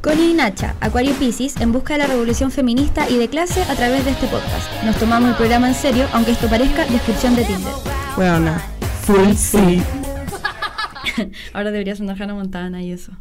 Connie y Nacha, Acuario Pisces, en busca de la revolución feminista y de clase a través de este podcast. Nos tomamos el programa en serio, aunque esto parezca descripción de Tinder. Bueno, full sí. Ahora debería sonar Hannah Montana y eso.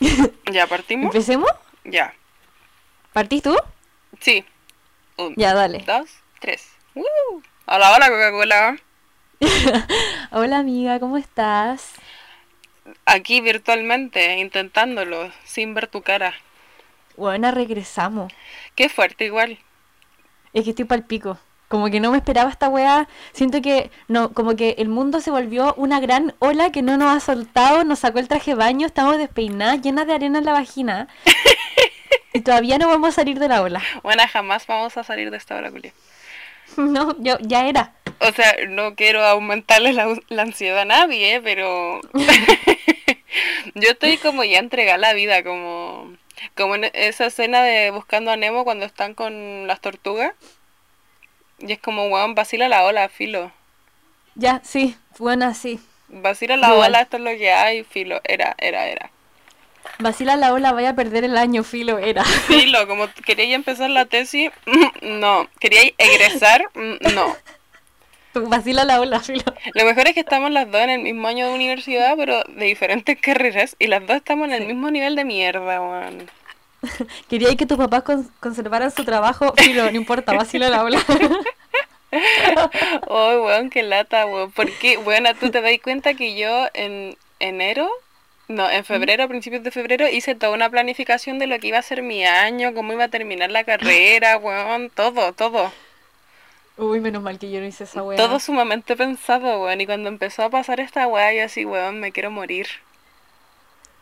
¿Ya partimos? ¿Empecemos? Ya. ¿Partís tú? Sí. Un, Ya, dale. dos, tres. ¡Woo! Hola, hola, Coca-Cola. Hola amiga, ¿cómo estás? Aquí virtualmente, intentándolo, sin ver tu cara. Bueno, regresamos. Qué fuerte igual. Es que estoy pal pico. Como que no me esperaba esta weá. Siento que no, como que el mundo se volvió una gran ola que no nos ha soltado, nos sacó el traje de baño, estamos despeinadas, llenas de arena en la vagina. y todavía no vamos a salir de la ola. Bueno, jamás vamos a salir de esta hora, Julia. No, yo ya era. O sea, no quiero aumentarle la, la ansiedad a nadie, pero yo estoy como ya entregada la vida, como, como en esa escena de Buscando a Nemo cuando están con las tortugas. Y es como, weón, vacila la ola, filo. Ya, sí, buena, sí. Vacila la Igual. ola, esto es lo que hay, filo. Era, era, era. Vacila la ola, vaya a perder el año, filo, era. Filo, como quería empezar la tesis, no. Quería egresar, mm, no. Vacila la ola, filo. Lo mejor es que estamos las dos en el mismo año de universidad, pero de diferentes carreras, y las dos estamos en el mismo nivel de mierda, weón. Quería que tus papás con- conservaran su trabajo, filo, no importa, vacila la ola. Oh, weón, qué lata, weón. Porque, weón, tú te das cuenta que yo en enero, no, en febrero, a principios de febrero, hice toda una planificación de lo que iba a ser mi año, cómo iba a terminar la carrera, weón, todo, todo. Uy, menos mal que yo no hice esa weá. Todo sumamente pensado, weón. Y cuando empezó a pasar esta weá, yo así, weón, me quiero morir.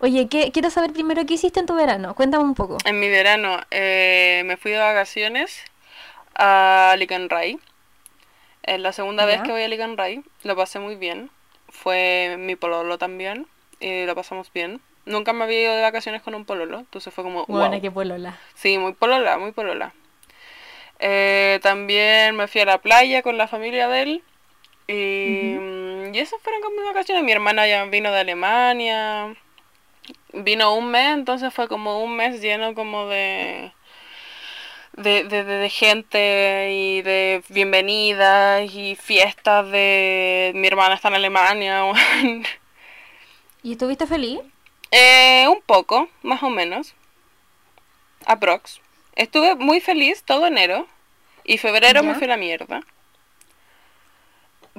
Oye, ¿qué, quiero saber primero qué hiciste en tu verano. Cuéntame un poco. En mi verano eh, me fui de vacaciones a Licanray. Es la segunda vez que voy a Licanray. Lo pasé muy bien. Fue mi pololo también. Y lo pasamos bien. Nunca me había ido de vacaciones con un pololo. Entonces fue como, Bueno, wow. qué polola. Sí, muy polola, muy polola. Eh, también me fui a la playa con la familia de él. Y, mm, y esas fueron como mis vacaciones. Mi hermana ya vino de Alemania. Vino un mes, entonces fue como un mes lleno como de... De, de, de- de gente y de bienvenidas y fiestas de mi hermana está en Alemania. ¿Y estuviste feliz? Eh, un poco, más o menos. Aprox. Estuve muy feliz todo enero. Y febrero me Ya. a la mierda.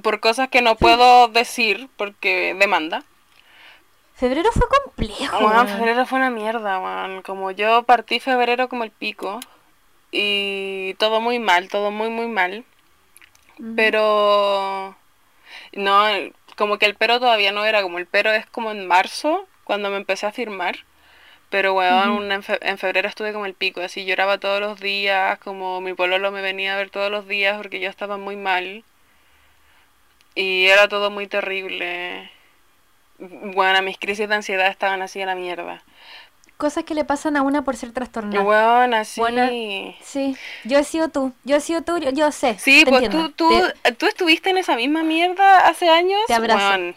Por cosas que no puedo decir porque demanda. Febrero fue complejo. Weón. febrero fue una mierda, weón. Como yo partí febrero como el pico. Y todo muy mal, todo muy, muy mal. Pero no, como que el pero todavía no era, como el pero es como en marzo, cuando me empecé a firmar. Pero weón, en febrero estuve como el pico, así lloraba todos los días, como mi pololo me venía a ver todos los días porque yo estaba muy mal. Y era todo muy terrible. Bueno, mis crisis de ansiedad estaban así a la mierda. Cosas que le pasan a una por ser trastornada. Weón, así. Sí, yo he sido tú. Yo he sido tú, yo, yo sé. Sí, te pues entiendo. tú, tú, Te- tú estuviste en esa misma mierda hace años. Te abrazo. weón.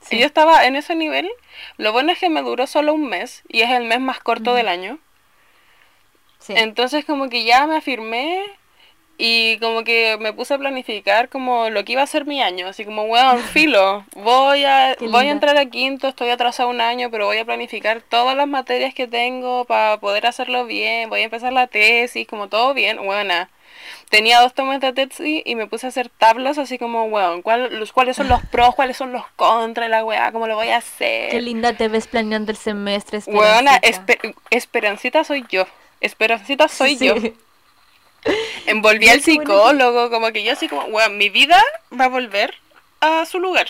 sí. Yo estaba en ese nivel. Lo bueno es que me duró solo un mes y es el mes más corto del año. sí. Entonces como que ya me afirmé y como que me puse a planificar como lo que iba a ser mi año. Así como, weón, filo, voy a, voy a entrar a quinto, estoy atrasado un año, pero voy a planificar todas las materias que tengo para poder hacerlo bien. Voy a empezar la tesis, como todo bien, buena. Tenía dos tomos de tesis y me puse a hacer tablas así como, weón, ¿cuál- los, ¿cuáles son los pros, cuáles son los contras, la weá, cómo lo voy a hacer? Qué linda te ves planeando el semestre. Weona, Esperancita. espe- Esperancita soy yo. Esperancita soy Sí. yo. Envolví al bueno psicólogo, como que yo así como, mi vida va a volver a su lugar.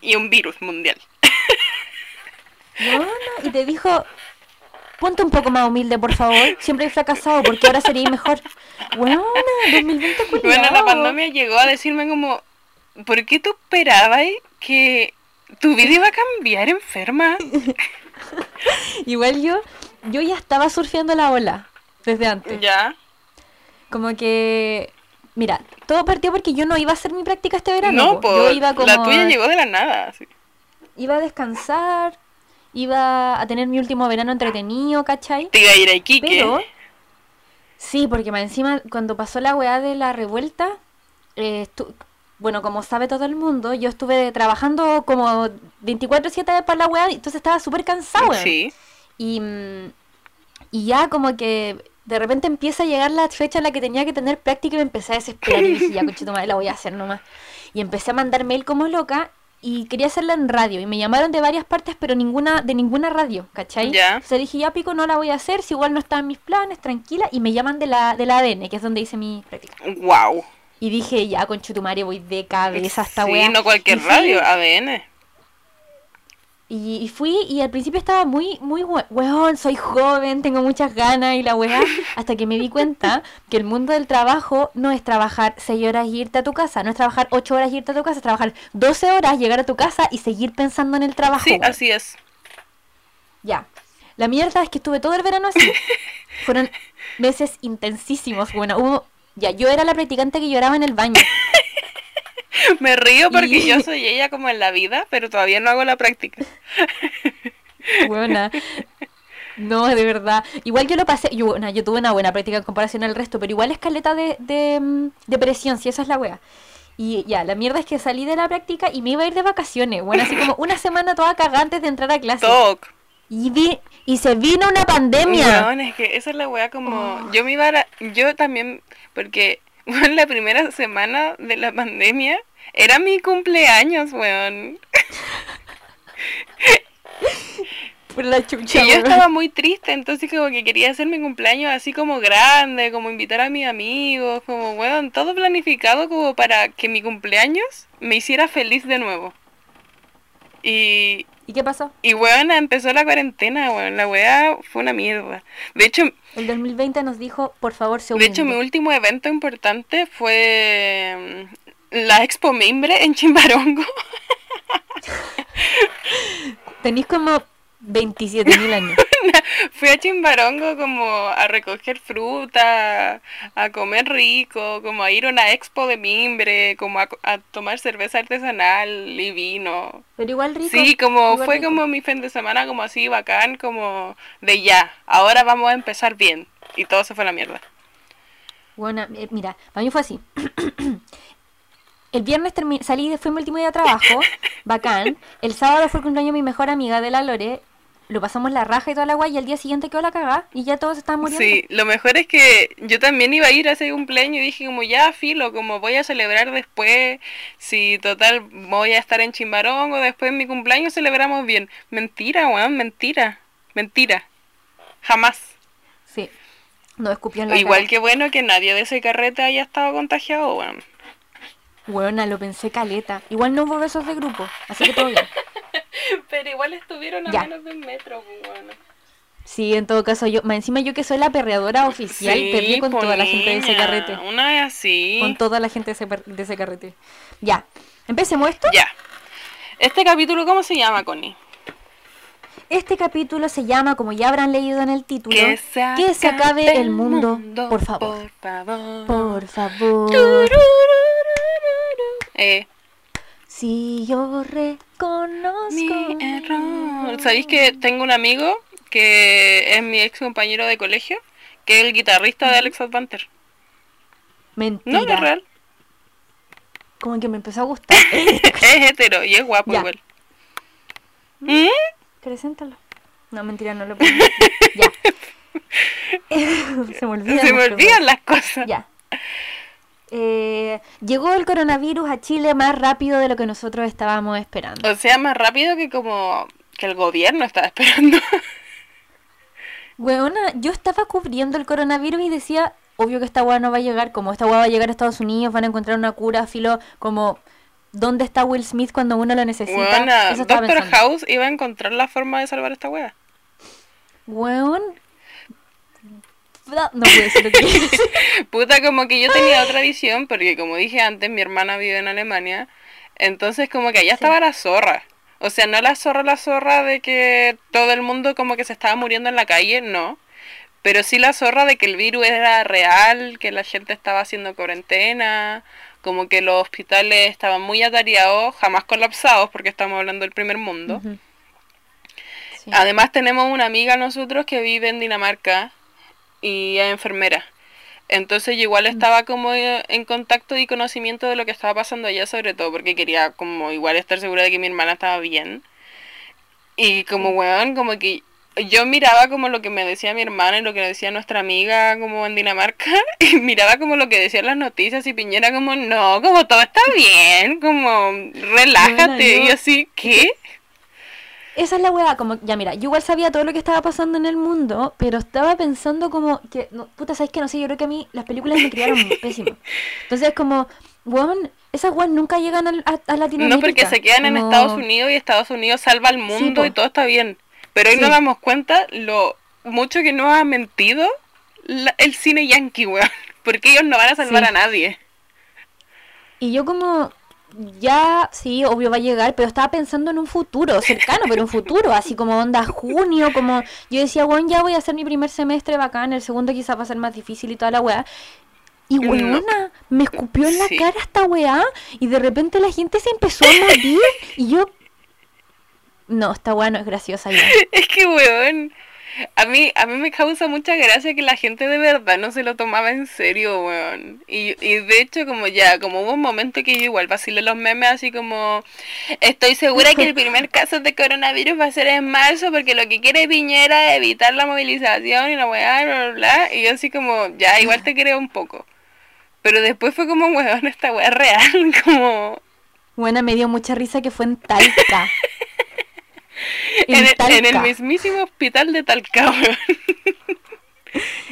Y un virus mundial. Weona, y te dijo, ponte un poco más humilde, por favor. Siempre he fracasado, porque ahora sería mejor. Weona, 2020 Bueno, culiao. la pandemia llegó a decirme como, ¿por qué tú esperabas que tu vida iba a cambiar enferma? Igual yo, yo ya estaba surfeando la ola desde antes. Ya. Como que, mira, todo partió porque yo no iba a hacer mi práctica este verano. No, po. yo iba como la tuya llegó de la nada. así. iba a descansar, iba a tener mi último verano entretenido, ¿cachai? Te iba a ir a Iquique. Pero, sí, porque más encima, cuando pasó la weá de la revuelta, eh, estu- bueno, como sabe todo el mundo, yo estuve trabajando como 24-7 para la weá, entonces estaba súper cansada. Sí. Y, y ya como que de repente empieza a llegar la fecha en la que tenía que tener práctica y me empecé a desesperar y dije, ya, conchito madre, la voy a hacer nomás. Y empecé a mandar mail como loca y quería hacerla en radio. Y me llamaron de varias partes, pero ninguna de ninguna radio, ¿cachai? Ya. Entonces dije, ya pico, no la voy a hacer, si igual no está en mis planes, tranquila. Y me llaman de la, de la ADN, que es donde hice mi práctica. Wow. Y dije, ya, conchetumare, voy de cabeza a esta sí, weá. no cualquier Y radio, ADN. Y, y fui y al principio estaba muy, muy, we- weón, soy joven, tengo muchas ganas y la weá, hasta que me di cuenta que el mundo del trabajo no es trabajar 6 horas y irte a tu casa, no es trabajar 8 horas y irte a tu casa, es trabajar 12 horas, llegar a tu casa y seguir pensando en el trabajo. Sí, weón. así es. Ya. La mierda es que estuve todo el verano así. Fueron meses intensísimos, bueno, hubo... Ya, yo era la practicante que lloraba en el baño. Me río porque Y- yo soy ella como en la vida, pero todavía no hago la práctica. Buena. No, de verdad. Igual yo lo pasé, yo, bueno, yo tuve una buena práctica en comparación al resto, pero igual escaleta de, de, mm, de presión, si esa es la wea. Y ya, la mierda es que salí de la práctica y me iba a ir de vacaciones. Bueno, así como una semana toda cagada antes de entrar a clase. Toc. Y, vi, y se vino una pandemia. Es que esa es la weá como... Oh. Yo me iba a... la- Yo también... Porque weón, la primera semana de la pandemia era mi cumpleaños, weón. Por la chucha. Y yo estaba muy triste, entonces como que quería hacer mi cumpleaños así como grande, como invitar a mis amigos, como, weón, todo planificado como para que mi cumpleaños me hiciera feliz de nuevo. Y, ¿Y qué pasó? y weón, empezó la cuarentena, weón, la weá fue una mierda. De hecho, El 2020 nos dijo, por favor, se de hecho mi último evento importante fue mm, la Expo Mimbre en Chimbarongo. Tenéis como 27.000 años. Fui a Chimbarongo como a recoger fruta, a comer rico, como a ir a una expo de mimbre, como a, a tomar cerveza artesanal y vino. Pero igual rico. Sí, como fue rico. como mi fin de semana como así bacán, como de ya, ahora vamos a empezar bien. Y todo se fue a la mierda. Bueno, eh, mira, para mí fue así. El viernes salí, fue mi último día de trabajo, bacán. El sábado fue el cumpleaños de mi mejor amiga de la Lore. Lo pasamos la raja y toda la guay y al día siguiente quedó la cagada y ya todos estaban muriendo. Sí, lo mejor es que yo también iba a ir a ese cumpleaños y dije como ya filo, como voy a celebrar después, si total voy a estar en Chimbarongo, después en mi cumpleaños celebramos bien. Mentira, weón, mentira, mentira. Jamás. Sí. No escupió en la Igual cara. que bueno que nadie de ese carrete haya estado contagiado, weón. Weona, lo pensé caleta. Igual no hubo besos de grupo, así que todo bien. Pero igual estuvieron a Ya. menos de un metro, weón. Sí, en todo caso, yo, más encima yo que soy la perreadora oficial, perdí con toda la gente de ese carrete. Una es así. Con toda la gente de ese, per- de ese carrete. Ya. ¿Empecemos esto? Ya. Este capítulo, ¿cómo se llama, Connie? Este capítulo se llama, como ya habrán leído en el título, Que se, Que se acabe el mundo, por favor. Por favor. Por favor. Eh, Si yo reconozco. mi error. ¿Sabéis que tengo un amigo que es mi ex compañero de colegio? Que es el guitarrista de Alex Advanter. Mentira. No, no es real. Como que me empezó a gustar. es hetero y es guapo Ya. igual. ¿Mm? Preséntalo. No, mentira, no lo puedo. ya. se me olvida. Se me olvidan las cosas. Ya. Eh, llegó el coronavirus a Chile más rápido de lo que nosotros estábamos esperando. O sea, más rápido que como que el gobierno estaba esperando. Weona, yo estaba cubriendo el coronavirus y decía, obvio que esta weá no va a llegar, como esta weá va a llegar a Estados Unidos, van a encontrar una cura, filo, como ¿Dónde está Will Smith cuando uno lo necesita? Eso estaba Doctor pensando. House iba a encontrar la forma de salvar esta wea. Weón. No puedo decir lo que. Puta, como que yo tenía otra visión, porque como dije antes, mi hermana vive en Alemania. Entonces, como que allá estaba la zorra. O sea, no la zorra, la zorra de que todo el mundo como que se estaba muriendo en la calle, no. Pero sí la zorra de que el virus era real, que la gente estaba haciendo cuarentena, como que los hospitales estaban muy atareados, jamás colapsados, porque estamos hablando del primer mundo. Sí. Además tenemos una amiga nosotros que vive en Dinamarca y es enfermera. Entonces yo igual estaba como en contacto y conocimiento de lo que estaba pasando allá, sobre todo porque quería como igual estar segura de que mi hermana estaba bien. Y como weón, como que yo miraba como lo que me decía mi hermana y lo que decía nuestra amiga como en Dinamarca y miraba como lo que decían las noticias y Piñera como no, como todo está bien, como relájate Bueno, y yo- yo así, ¿qué? Esa es la weá, como, ya mira, yo igual sabía todo lo que estaba pasando en el mundo, pero estaba pensando como que, no, puta, ¿sabes qué? No sé, yo creo que a mí las películas me criaron pésimo. Entonces, como, weón, esas weas nunca llegan al- a, a Latinoamérica. No, porque se quedan en Estados Unidos y Estados Unidos salva al mundo y todo está bien. Pero hoy Sí. nos damos cuenta lo mucho que nos ha mentido la- el cine yankee, weón. Porque ellos no van a salvar Sí. a nadie. Y yo como, ya, sí, obvio va a llegar, pero estaba pensando en un futuro, cercano, pero un futuro, así como onda junio, como yo decía, bueno, ya voy a hacer mi primer semestre bacán, el segundo quizás va a ser más difícil y toda la weá. Y No. weona, me escupió en la Sí. cara esta weá y de repente la gente se empezó a morir y yo... No, esta weá no es graciosa ya. Es que, weón, a mí, a mí me causa mucha gracia que la gente de verdad no se lo tomaba en serio, weón. Y, y de hecho, como ya, como hubo un momento que yo igual vacilé los memes así como, estoy segura que el primer caso de coronavirus va a ser en marzo porque lo que quiere Piñera es evitar la movilización y la weá, bla, bla, bla. Y yo así como, ya, igual te creo un poco. Pero después fue como, weón, esta weá real, como... Buena, me dio mucha risa que fue en Talca. En el, en el Talca. mismísimo hospital de Talca,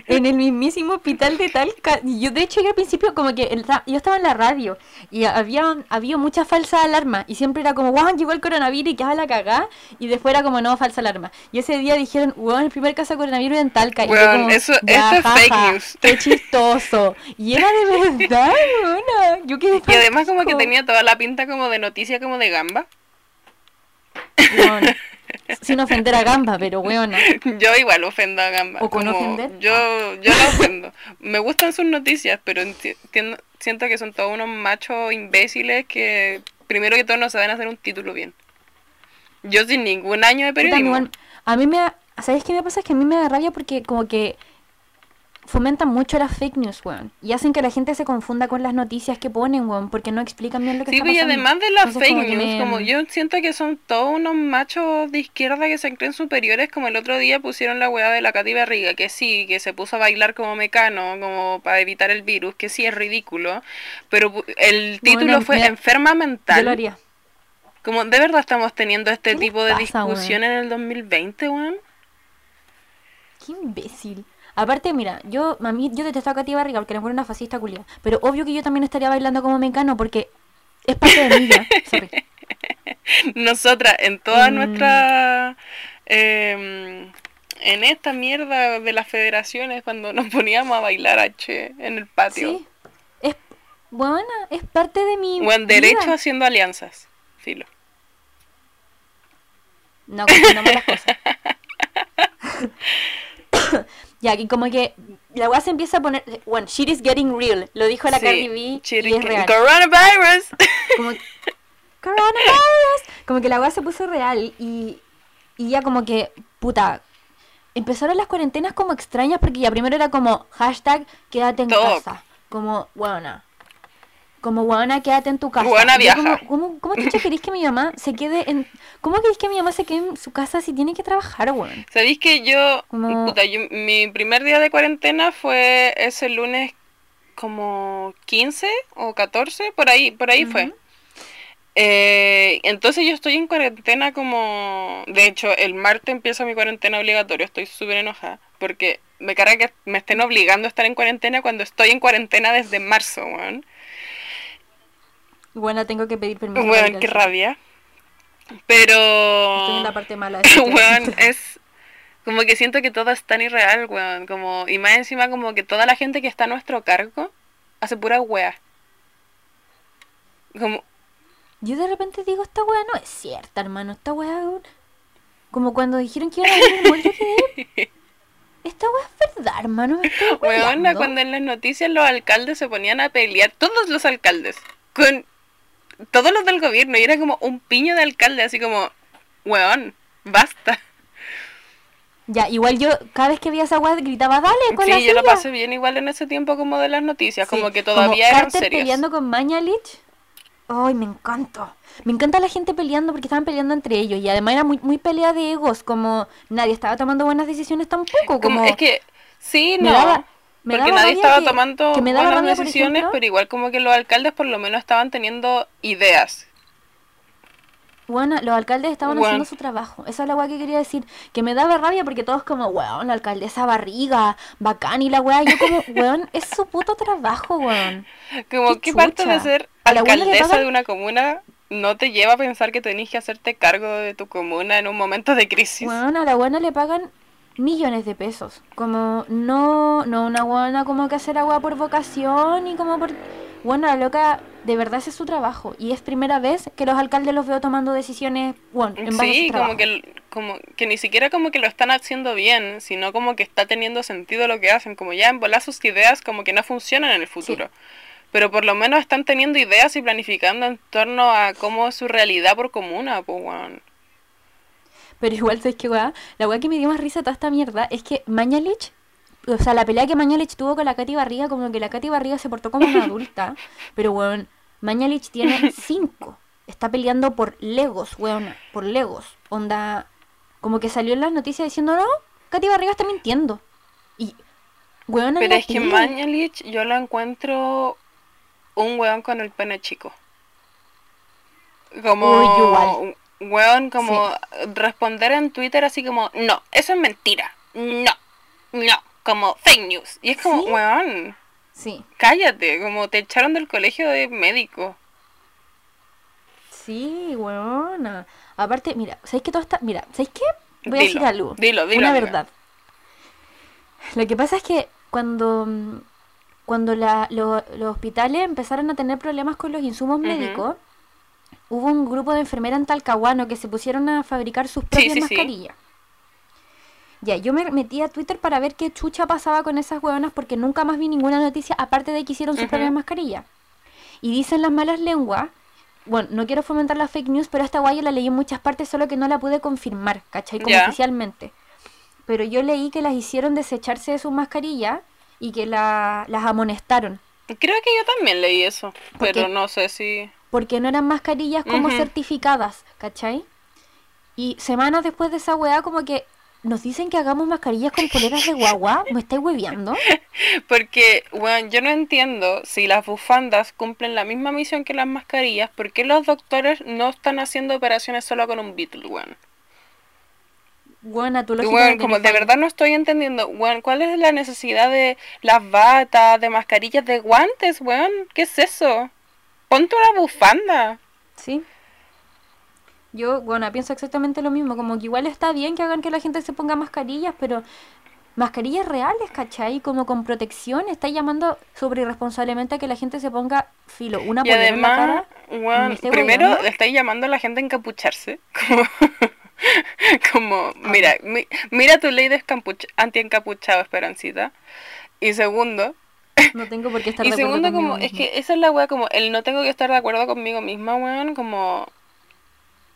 en el mismísimo hospital de Talca. Y Yo de hecho yo al principio como que el yo estaba en la radio y había había mucha falsa alarma y siempre era como, wow, llegó el coronavirus y quedaba la cagá y después era como, no, falsa alarma. Y ese día dijeron, wow, el primer caso de coronavirus en Talca. y como, eso- "Ya, esto es fake news". Qué chistoso. Y era de verdad, weona. Yo quedé Y además como que tenía toda la pinta como de noticia como de gamba. Weona, Sin ofender a Gamba, pero weona. Yo igual ofendo a Gamba. ¿O con como- ofender? Yo, yo la ofendo. Me gustan sus noticias, pero enti- entiendo- siento que son todos unos machos imbéciles que primero que todo no saben hacer un título bien. Yo sin ningún año de periodismo. a mí me da- ¿Sabes qué me pasa? Es que a mí me da rabia porque como que fomentan mucho las fake news, weón. Y hacen que la gente se confunda con las noticias que ponen, weón, porque no explican bien lo que Sí, está pues, y pasando. además de las Entonces, fake como news, me- como yo siento que son todos unos machos de izquierda que se creen superiores, como el otro día pusieron la weá de la Katy Barriga, que sí, que se puso a bailar como mecano, como para evitar el virus, que sí es ridículo, pero el título Bueno, fue mira, enferma Yo lo mental. haría. Como de verdad estamos teniendo este ¿Qué les tipo de pasa, weón? discusión en el 2020, weón. Qué imbécil. Aparte, mira, yo a mí yo detesto a Katy Barriga porque le encuentro una fascista culia. Pero obvio que yo también estaría bailando como mecano porque es parte de mí ya. Sorry. Nosotras, en toda Mm. nuestra... em, en esta mierda de las federaciones, cuando nos poníamos a bailar H en el patio. Sí. Es buena, es parte de mi O en vida. derecho haciendo alianzas. Filo. No confundamos las cosas. Ya, y como que la weá se empieza a poner. Bueno, shit is getting real. Lo dijo la Sí, Cardi B y es real. Coronavirus. Como, coronavirus. Como que la weá se puso real y, y ya como que, puta. Empezaron las cuarentenas como extrañas porque ya primero era como hashtag quédate en casa. Como, buena. Como, buena, quédate en tu casa. Y yo como, viaja. ¿Cómo, cómo chucha queréis que mi mamá se quede en... ¿Cómo queréis que mi mamá se quede en su casa si tiene que trabajar, weón? ¿Sabéis que yo, Como- puta, yo- mi primer día de cuarentena fue ese lunes como 15 o 14, por ahí, por ahí fue. Ujú. Eh, entonces yo estoy en cuarentena como... De hecho, el martes empieza mi cuarentena obligatoria, estoy súper enojada, porque me carga que me estén obligando a estar en cuarentena cuando estoy en cuarentena desde marzo, weón. Bueno, tengo que pedir permiso. Weón, al qué rabia. Pero. Estoy en la parte mala. de este Weón, tema. es. Como que siento que todo es tan irreal, weón. Como, y más encima, como que toda la gente que está a nuestro cargo hace pura wea. Como, Yo de repente digo, esta weá no es cierta, hermano. Esta weón, Como cuando dijeron que iban a el molde que Esta weá es verdad, hermano. Hueveando. cuando en las noticias los alcaldes se ponían a pelear, todos los alcaldes, con todos los del gobierno, y era como un piño de alcalde, así como, weón, basta. Ya, igual yo cada vez que veía esa weá gritaba, dale, con la Sí, yo lo suya". pasé bien igual en ese tiempo como de las noticias, Sí, como que todavía eran Carter serias. peleando con Mañalich. Ay, me encanta. Me encanta la gente peleando porque estaban peleando entre ellos y además era muy, muy pelea de egos, como nadie estaba tomando buenas decisiones tampoco, como Como, es que, sí, no. daba- me porque nadie estaba que- tomando que me buenas decisiones, ejemplo- pero igual como que los alcaldes por lo menos estaban teniendo ideas. Bueno, los alcaldes estaban Weón. haciendo su trabajo. Esa es la weá que quería decir. Que me daba rabia porque todos como, weón, la alcaldesa barriga, bacán y la weá. Yo como, weón, es su puto trabajo, weón. Como Qué que parte de ser alcaldesa pagan- de una comuna no te lleva a pensar que tenés que hacerte cargo de tu comuna en un momento de crisis. Weón, a la buena le pagan millones de pesos. Como, no, no una buena como que hacer agua por vocación y como por... Bueno, la loca, de verdad ese es su trabajo. Y es primera vez que los alcaldes los veo tomando decisiones, bueno, en base a Sí, su como que, como que ni siquiera como que lo están haciendo bien, sino como que está teniendo sentido lo que hacen, como ya en volar sus ideas como que no funcionan en el futuro. Pero por lo menos están teniendo ideas y planificando en torno a cómo es su realidad por comuna, pues weón. Pero igual, ¿sabes qué, weá? La weá que me dio más risa toda esta mierda es que Mañalich, o sea, la pelea que Mañalich tuvo con la Katy Barriga, como que la Katy Barriga se portó como una adulta, pero weón, Mañalich tiene cinco. Está peleando por Legos, weón, por Legos. Onda, como que salió en las noticias diciendo, no, Katy Barriga está mintiendo. Y, weón, Pero es que Mañalich yo lo encuentro un weón con el pene chico. Como Uy, igual. Weón como responder en Twitter así como, no, eso es mentira. No, no, como fake news. Y es como, Sí. weón, Sí, cállate, como te echaron del colegio de médico. sí, weona. Aparte, mira, ¿sabéis que todo está... Mira, ¿sabéis qué? Voy a decir algo. dilo, dilo, Una amiga. verdad. Lo que pasa es que cuando, cuando la- lo- los hospitales empezaron a tener problemas con los insumos médicos, hubo un grupo de enfermeras en Talcahuano que se pusieron a fabricar sus propias sí, sí. mascarillas. Ya, yo me metí a Twitter para ver qué chucha pasaba con esas hueonas porque nunca más vi ninguna noticia aparte de que hicieron sus propias mascarillas. Y dicen las malas lenguas, bueno, no quiero fomentar la fake news, pero esta guaya la leí en muchas partes, solo que no la pude confirmar, ¿cachai? Como oficialmente. Pero yo leí que las hicieron desecharse de sus mascarillas y que la- las amonestaron. Creo que yo también leí eso, ¿Por pero qué? no sé si... Porque no eran mascarillas como certificadas, ¿cachai? Y semanas después de esa weá, como que nos dicen que hagamos mascarillas con poleras de guagua. ¿Me estáis hueveando? Porque, bueno, yo no entiendo si las bufandas cumplen la misma misión que las mascarillas, ¿por qué los doctores no están haciendo operaciones solo con un Beatle, weón? Lo Y, weón, como de verdad no estoy entendiendo, weón, ¿cuál es la necesidad de las batas, de mascarillas, de guantes, weón? ¿Qué es eso? Ponte una bufanda. Sí. Yo, bueno, pienso exactamente lo mismo. Como que igual está bien que hagan que la gente se ponga mascarillas, pero mascarillas reales, ¿cachai? Como con protección. Está llamando sobre irresponsablemente a que la gente se ponga filo, una Y polera en la además, cara. weón, ¿Me estáis primero le estáis llamando a la gente a encapucharse. Como, como mira, mi- mira tu ley de anti-encapuchado, Esperancita. Y segundo, No tengo por qué estar y de acuerdo segundo conmigo como, es misma. que esa es la weá, como, el no tengo que estar de acuerdo conmigo misma, weón, como...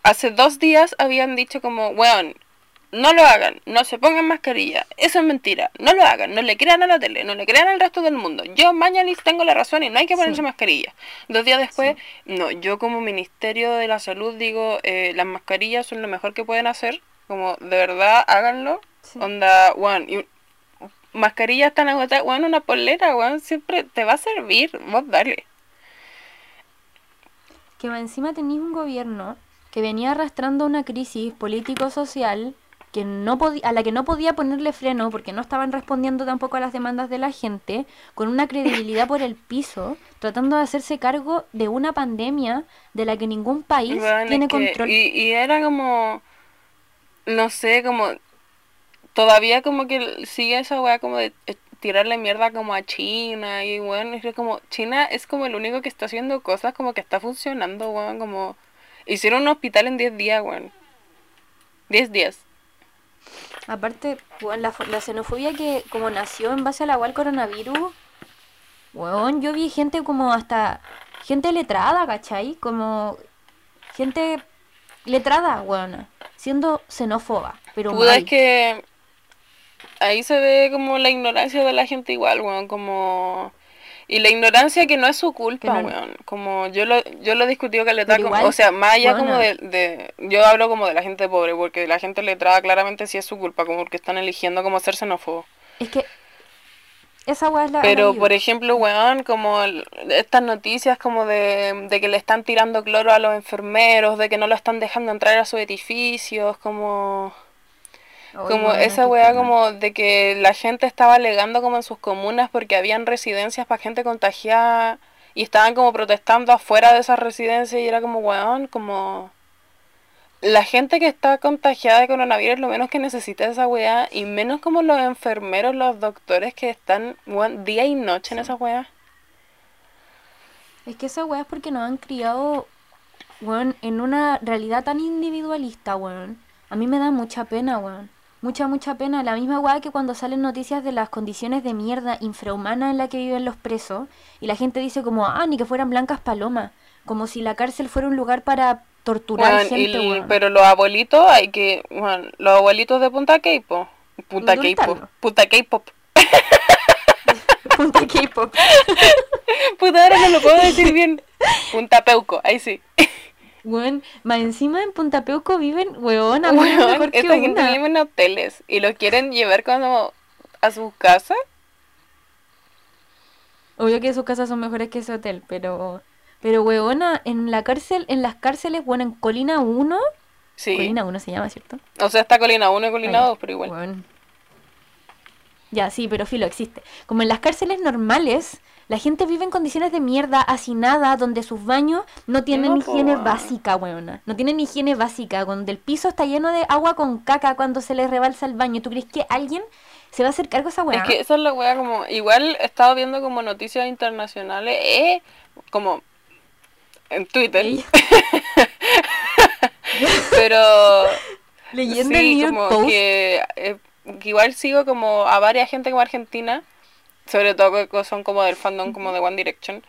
Hace dos días habían dicho como, weón, no lo hagan, no se pongan mascarilla, eso es mentira, no lo hagan, no le crean a la tele, no le crean al resto del mundo. Yo, Mañalis, tengo la razón y no hay que ponerse Sí. mascarilla. Dos días después, no, yo como Ministerio de la Salud digo, eh, las mascarillas son lo mejor que pueden hacer, como, de verdad, háganlo. Sí. Onda, weón, y mascarillas tan agotadas, weón, una polera, weón, siempre te va a servir, vos dale. que encima tenéis un gobierno que venía arrastrando una crisis político-social que no podía, a la que no podía ponerle freno porque no estaban respondiendo tampoco a las demandas de la gente, con una credibilidad por el piso, tratando de hacerse cargo de una pandemia de la que ningún país tiene control. Y, y era como, no sé, como, todavía como que sigue esa weá como de eh, tirarle mierda como a China y bueno, es que como, China es como el único que está haciendo cosas como que está funcionando, weón, como, hicieron un hospital en 10 días, weón. 10 días. Aparte, weón, la, la xenofobia que como nació en base a la cual coronavirus, weón, yo vi gente como hasta gente letrada, ¿cachai? Como gente letrada, weón, siendo xenófoba, pero mal. es que ahí se ve como la ignorancia de la gente igual, weón, como... Y la ignorancia que no es su culpa, no- weón. Como yo lo, yo lo he discutido que letrada, Pero como- o sea, más allá como de, de... Yo hablo como de la gente pobre, porque la gente letrada claramente sí es su culpa, como porque están eligiendo como ser xenófobos. Es que esa weá es la... Pero, por ejemplo, weón, como el- estas noticias como de, de que le están tirando cloro a los enfermeros, de que no lo están dejando entrar a sus edificios, como... Como esa weá como de que la gente estaba alegando como en sus comunas porque habían residencias para gente contagiada y estaban como protestando afuera de esas residencias y era como weón, como la gente que está contagiada de coronavirus lo menos que necesita esa weá y menos como los enfermeros, los doctores que están weón, día y noche en esa weá. Es que esa weá es porque nos han criado, weón, en una realidad tan individualista, weón. A mí me da mucha pena, weón. Mucha, mucha pena. La misma weá que cuando salen noticias de las condiciones de mierda infrahumana en la que viven los presos y la gente dice como, ah, ni que fueran blancas palomas. Como si la cárcel fuera un lugar para torturar Weón, gente, y- pero los abuelitos hay que, weón, los abuelitos de Punta K-pop, Punta K-pop. Punta K-pop. Punta K-pop. Puta, ahora no lo puedo decir bien. Punta Peuco, ahí sí. Weón, más encima en Punta Peuco viven, weón, a mejor que esta gente vive en hoteles y lo quieren llevar como a sus casas. Obvio que sus casas son mejores que ese hotel, pero... Pero, weona, en la cárcel, en las cárceles, bueno, en Colina 1... Sí. Colina 1 se llama, ¿cierto? O sea, está Colina 1 y Colina ya. 2, pero igual. Weón. Ya, sí, pero filo, existe. Como en las cárceles normales, la gente vive en condiciones de mierda, hacinada, donde sus baños no tienen No, higiene básica, weona. No tienen higiene básica, donde el piso está lleno de agua con caca cuando se les rebalsa el baño. ¿Tú crees que alguien se va a hacer cargo de esa weá? Es que esa es la wea como, igual he estado viendo como noticias internacionales, eh, como en Twitter, pero Leyendo el sí, New como Post. que, eh, que igual sigo como a varias gente como argentina, sobre todo que son como del fandom como de One Direction,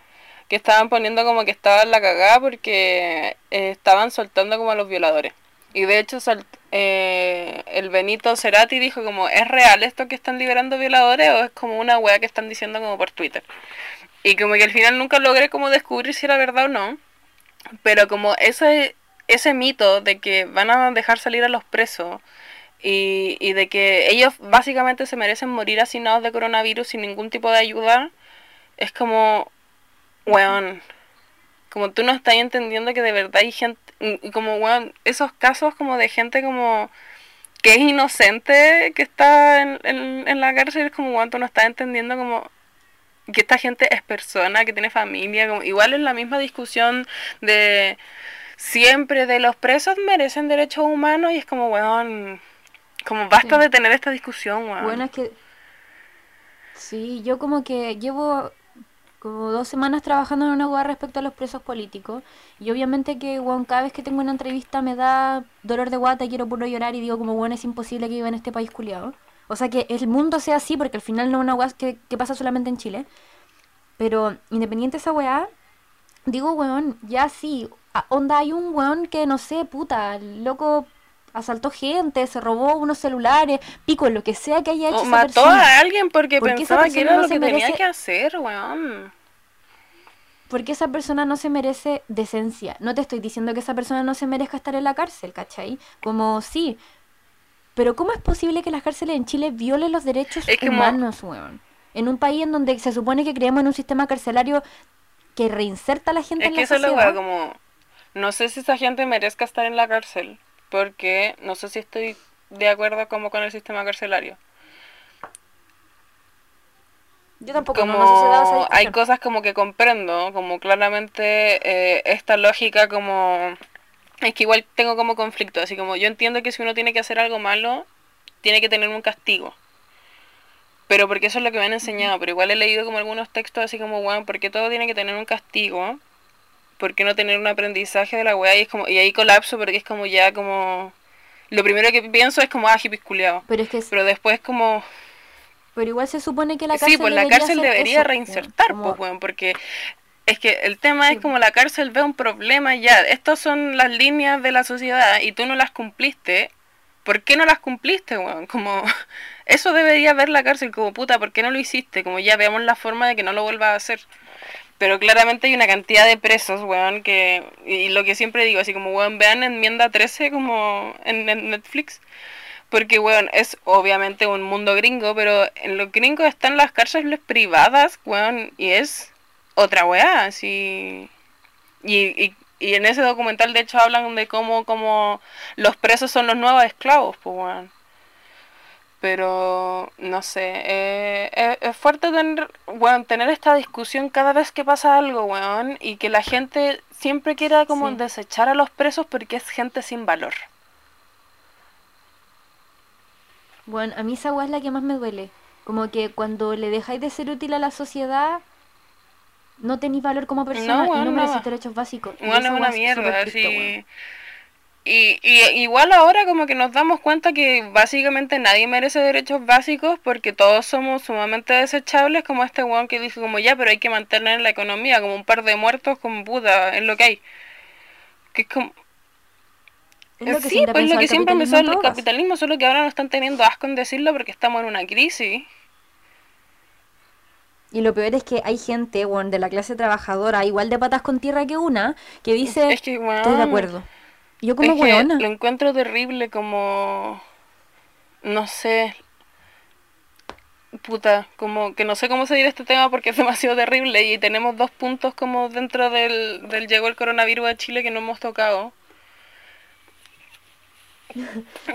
que estaban poniendo como que estaban la cagada porque eh, estaban soltando como a los violadores. Y de hecho eh, el Benito Cerati dijo como, ¿es real esto que están liberando violadores o es como una wea que están diciendo como por Twitter? Y como que al final nunca logré como descubrir si era verdad o no. Pero como ese, ese mito de que van a dejar salir a los presos y, y de que ellos básicamente se merecen morir hacinados de coronavirus sin ningún tipo de ayuda, es como, weón, como tú no estás entendiendo que de verdad hay gente, como, weón, esos casos como de gente como que es inocente, que está en, en, en la cárcel, es como, weón, tú no estás entendiendo como que esta gente es persona, que tiene familia, como, igual es la misma discusión de siempre de los presos merecen derechos humanos y es como, weón, como basta Sí. de tener esta discusión, weón. Bueno, es que. Sí, yo como que llevo como dos semanas trabajando en una hueá respecto a los presos políticos. Y obviamente que, weón, cada vez que tengo una entrevista me da dolor de guata quiero puro llorar y digo, como, bueno, es imposible que viva en este país culiado. O sea, que el mundo sea así, porque al final no es una hueá que, que pasa solamente en Chile. Pero independiente de esa weá, digo, weón, ya sí, onda hay un weón que no sé, puta, loco asaltó gente, se robó unos celulares, pico, lo que sea que haya hecho O esa mató persona. a alguien porque ¿Por qué esa pensaba que persona era no lo se que tenía que hacer, weón. Porque esa persona no se merece decencia. No te estoy diciendo que esa persona no se merezca estar en la cárcel, ¿cachai? Como sí. Pero ¿cómo es posible que las cárceles en Chile violen los derechos Es como- humanos, weón? En un país en donde se supone que creemos en un sistema carcelario que reinserta a la gente Es en que la eso sociedad. weá, como. No sé si esa gente merezca estar en la cárcel. Porque no sé si estoy de acuerdo como con el sistema carcelario. Yo tampoco como no, hay cosas como que comprendo, como claramente eh, esta lógica como... Es que igual tengo como conflicto, así como yo entiendo que si uno tiene que hacer algo malo, tiene que tener un castigo. Pero porque eso es lo que me han enseñado, pero igual he leído como algunos textos así como, bueno, porque todo tiene que tener un castigo? ¿Por qué no tener un aprendizaje de la weá? Y, es como, y ahí colapso porque es como ya como... Lo primero que pienso es como, ah, hippies culiao. Pero es que Pero después como... pero igual se supone que la cárcel Sí, pues la debería cárcel debería eso, reinsertar, como- pues, weón, porque es que el tema es como la cárcel ve un problema ya. Estas son las líneas de la sociedad y tú no las cumpliste. ¿Por qué no las cumpliste, weón? Como, eso debería ver la cárcel como puta, ¿por qué no lo hiciste? Como ya veamos la forma de que no lo vuelvas a hacer. Pero claramente hay una cantidad de presos, weón, que... Y lo que siempre digo, así como, weón, vean enmienda 13 como en, Netflix. Porque, weón, es obviamente un mundo gringo, pero en los gringos están las cárceles privadas, weón, y es otra weá, así... Y, y, y en ese documental, de hecho, hablan de cómo, cómo los presos son los nuevos esclavos, pues, weón. Pero, no sé, eh, es, es fuerte tener, weón, tener esta discusión cada vez que pasa algo, weón, y que la gente siempre quiera como Sí. desechar a los presos porque es gente sin valor. Bueno, a mí esa weá es la que más me duele. Como que cuando le dejáis de ser útil a la sociedad, no tenéis valor como persona y no merecís nada. derechos básicos. Bueno, es una mierda, weón. Y, y igual ahora como que nos damos cuenta que básicamente nadie merece derechos básicos porque todos somos sumamente desechables, como este weón que dice como ya, pero hay que mantener la economía, como un par de muertos como puta, es lo que hay. Que es como... Es lo que sí, pues lo que siempre empezó el capitalismo, solo que ahora no están teniendo asco en decirlo porque estamos en una crisis. Y lo peor es que hay gente, weón, de la clase trabajadora, igual de patas con tierra que una, que dice, Es que, estoy de acuerdo. Yo como es que weona. lo encuentro terrible como... No sé. Puta, como que no sé cómo seguir este tema porque es demasiado terrible y tenemos dos puntos como dentro del, del llegó el coronavirus a Chile que no hemos tocado.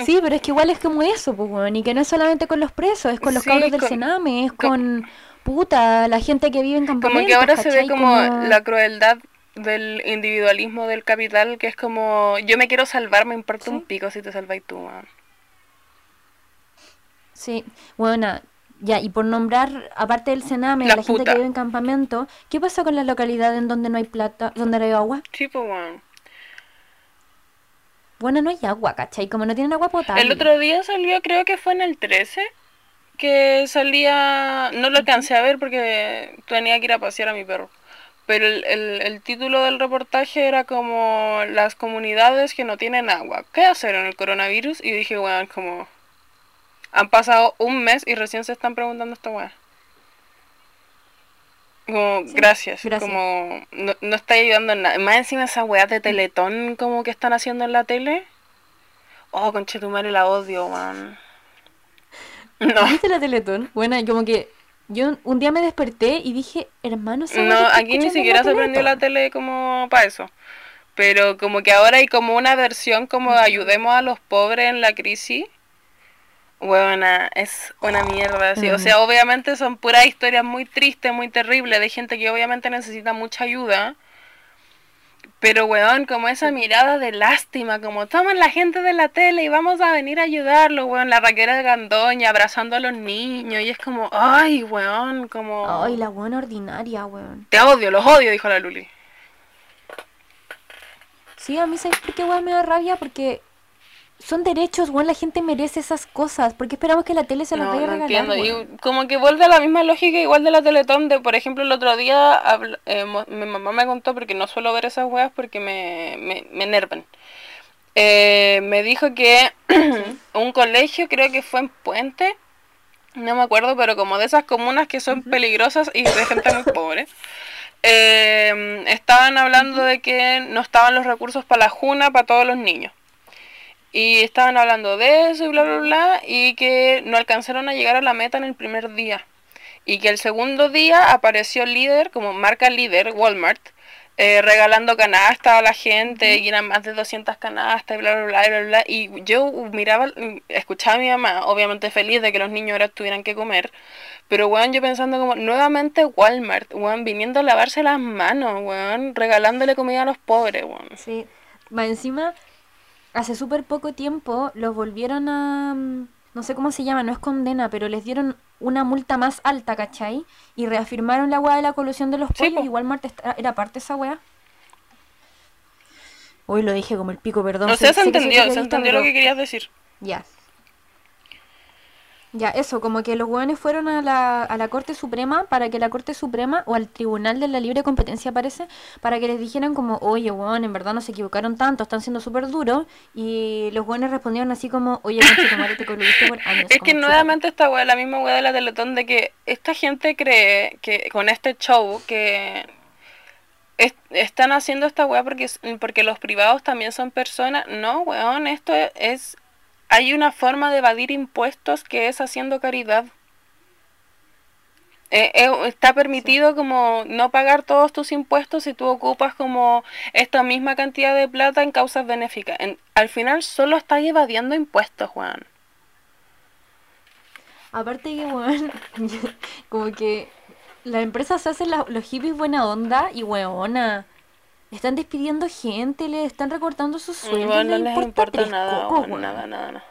Sí, pero es que igual es como eso, pues, weón, y que no es solamente con los presos, es con los Sí, cabros del Sename, es con- con, puta, la gente que vive en campamentos, Como que ahora se ve como la crueldad del individualismo del capital, que es como yo me quiero salvar, me importa un pico si te salváis tú, weón. Sí, bueno, ya, y por nombrar, aparte del Sename, La la gente que vive en campamento, ¿qué pasa con las localidades en donde no hay plata, donde no hay agua? Sí, pues, weón. Bueno, no hay agua, ¿cachai? Como no tienen agua potable. El otro día salió, creo que fue en el 13, que salía, no lo alcancé a ver porque tenía que ir a pasear a mi perro, pero el, el, el título del reportaje era como las comunidades que no tienen agua, ¿qué hacer en el coronavirus? Y dije, weón, como han pasado un mes y recién se están preguntando esta weá. Como, Sí, gracias, gracias. como no, no está ayudando en nada. Más encima esa weá de Teletón como que están haciendo en la tele. Oh, conchetumare, la odio, weón. No, ¿Viste la Teletón? Bueno, y como que yo un día me desperté y dije, hermano, no, aquí ni siquiera se prendió la Teletón". tele como para eso. Pero como que ahora hay como una versión como de ayudemos a los pobres en la crisis. Weona, es una mierda, sí. O Mm. sea, obviamente son puras historias muy tristes, muy terribles, de gente que obviamente necesita mucha ayuda. Pero, weón, como esa mirada de lástima, como toman la gente de la tele y vamos a venir a ayudarlo, weón. La Raquel de Gandoña abrazando a los niños y es como, ay, weón, como... Ay, la buena ordinaria, weón. Te odio, los odio, dijo la Luli. Sí, a mí ¿sabes por qué, weón, me da rabia? Porque son derechos, weón, la gente merece esas cosas. ¿Por qué esperamos que la tele se las No, vaya a no regalar, entiendo. Y como que vuelve a la misma lógica igual de la Teletón de, por ejemplo, el otro día habl- eh, mi mamá me contó porque no suelo ver esas weas porque me, me, me enervan. Eh, me dijo que un colegio, creo que fue en Puente, no me acuerdo, pero como de esas comunas que son peligrosas y de gente muy pobre. eh, estaban hablando de que no estaban los recursos para la juna para todos los niños. Y estaban hablando de eso y bla, bla, bla, y que no alcanzaron a llegar a la meta en el primer día. Y que el segundo día apareció líder, como marca líder, Walmart, eh, regalando canastas a la gente, y eran más de 200 canastas, y bla, bla, bla, bla, bla. Y yo miraba, escuchaba a mi mamá, obviamente feliz de que los niños ahora tuvieran que comer, pero, weón, yo pensando como, nuevamente Walmart, weón, viniendo a lavarse las manos, weón, regalándole comida a los pobres, weón. Sí. Va encima, hace súper poco tiempo los volvieron a... mm, No sé cómo se llama, no es condena, pero les dieron una multa más alta, ¿cachai? Y reafirmaron la weá de la colusión de los Sí, pollos po. y Walmart esta- era parte de esa weá. Hoy lo dije como el pico, perdón. No sé- se entendió, se entendió lo que querías decir. Ya. Ya, eso, como que los hueones fueron a la, a la Corte Suprema para que la Corte Suprema, o al Tribunal de la Libre Competencia parece, para que les dijeran como, oye, hueón, en verdad no se equivocaron tanto, están siendo súper duros, y los hueones respondieron así como, oye, conche tu madre, te por años. Es que como, chúpalo". nuevamente esta weá, la misma weá de la Teletón, de que esta gente cree que con este show que es- están haciendo esta weá porque, porque los privados también son personas. No, weón, esto es... Hay una forma de evadir impuestos que es haciendo caridad. Eh, eh, está permitido como no pagar todos tus impuestos si tú ocupas como esta misma cantidad de plata en causas benéficas. En- al final solo estás evadiendo impuestos, weón. Aparte que, weón, como que las empresas se hacen la- los hippies buena onda y weona. Están despidiendo gente, le están recortando sus sueldos. Igual no les les importa nada, cocos, nada, nada, nada.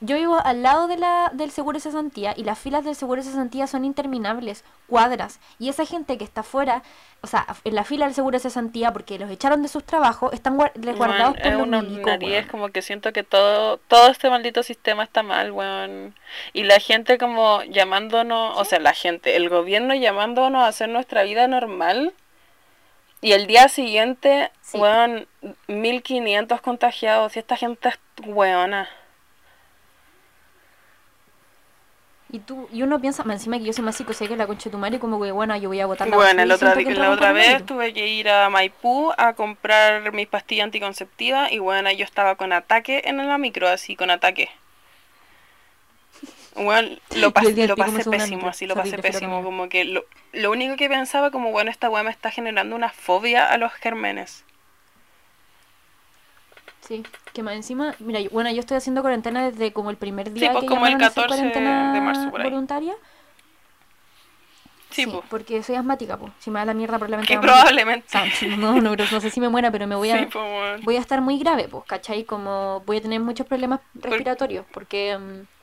Yo vivo al lado de la, del seguro de cesantía y las filas del seguro de cesantía son interminables, cuadras. Y esa gente que está fuera, o sea, en la fila del seguro de cesantía porque los echaron de sus trabajos, están guar- resguardados Weón, por es los milicos, weón. como que siento que todo, todo este maldito sistema está mal, weón. Y la gente como llamándonos, o sea, la gente, el gobierno llamándonos a hacer nuestra vida normal. Y el día siguiente, Sí. weón, 1500 contagiados. Y esta gente es weona. Y tú, y uno piensa, encima que yo soy más psicoseca que la concha de tu madre, como que bueno, yo voy a votar la Bueno, otra, la otra vez tuve que ir a Maipú a comprar mis pastillas anticonceptivas y bueno, yo estaba con ataque en la micro, así con ataque. Bueno, lo, pas- lo pasé pésimo, así lo pasé pésimo, como que lo, lo único que pensaba como, bueno, esta weá me está generando una fobia a los gérmenes. Sí, que más encima, mira, yo- bueno, yo estoy haciendo cuarentena desde como el primer día pues, que como el llamaron a hacer 14 de cuarentena marzo, por ahí. voluntaria. Sí, pues. porque soy asmática, pues. Si me da la mierda probablemente Que probablemente. O sea, no, no, no sé si me muera, pero me voy a, Sí, pues, weón. voy a estar muy grave, pues, ¿cachai? Como voy a tener muchos problemas respiratorios, porque, mm,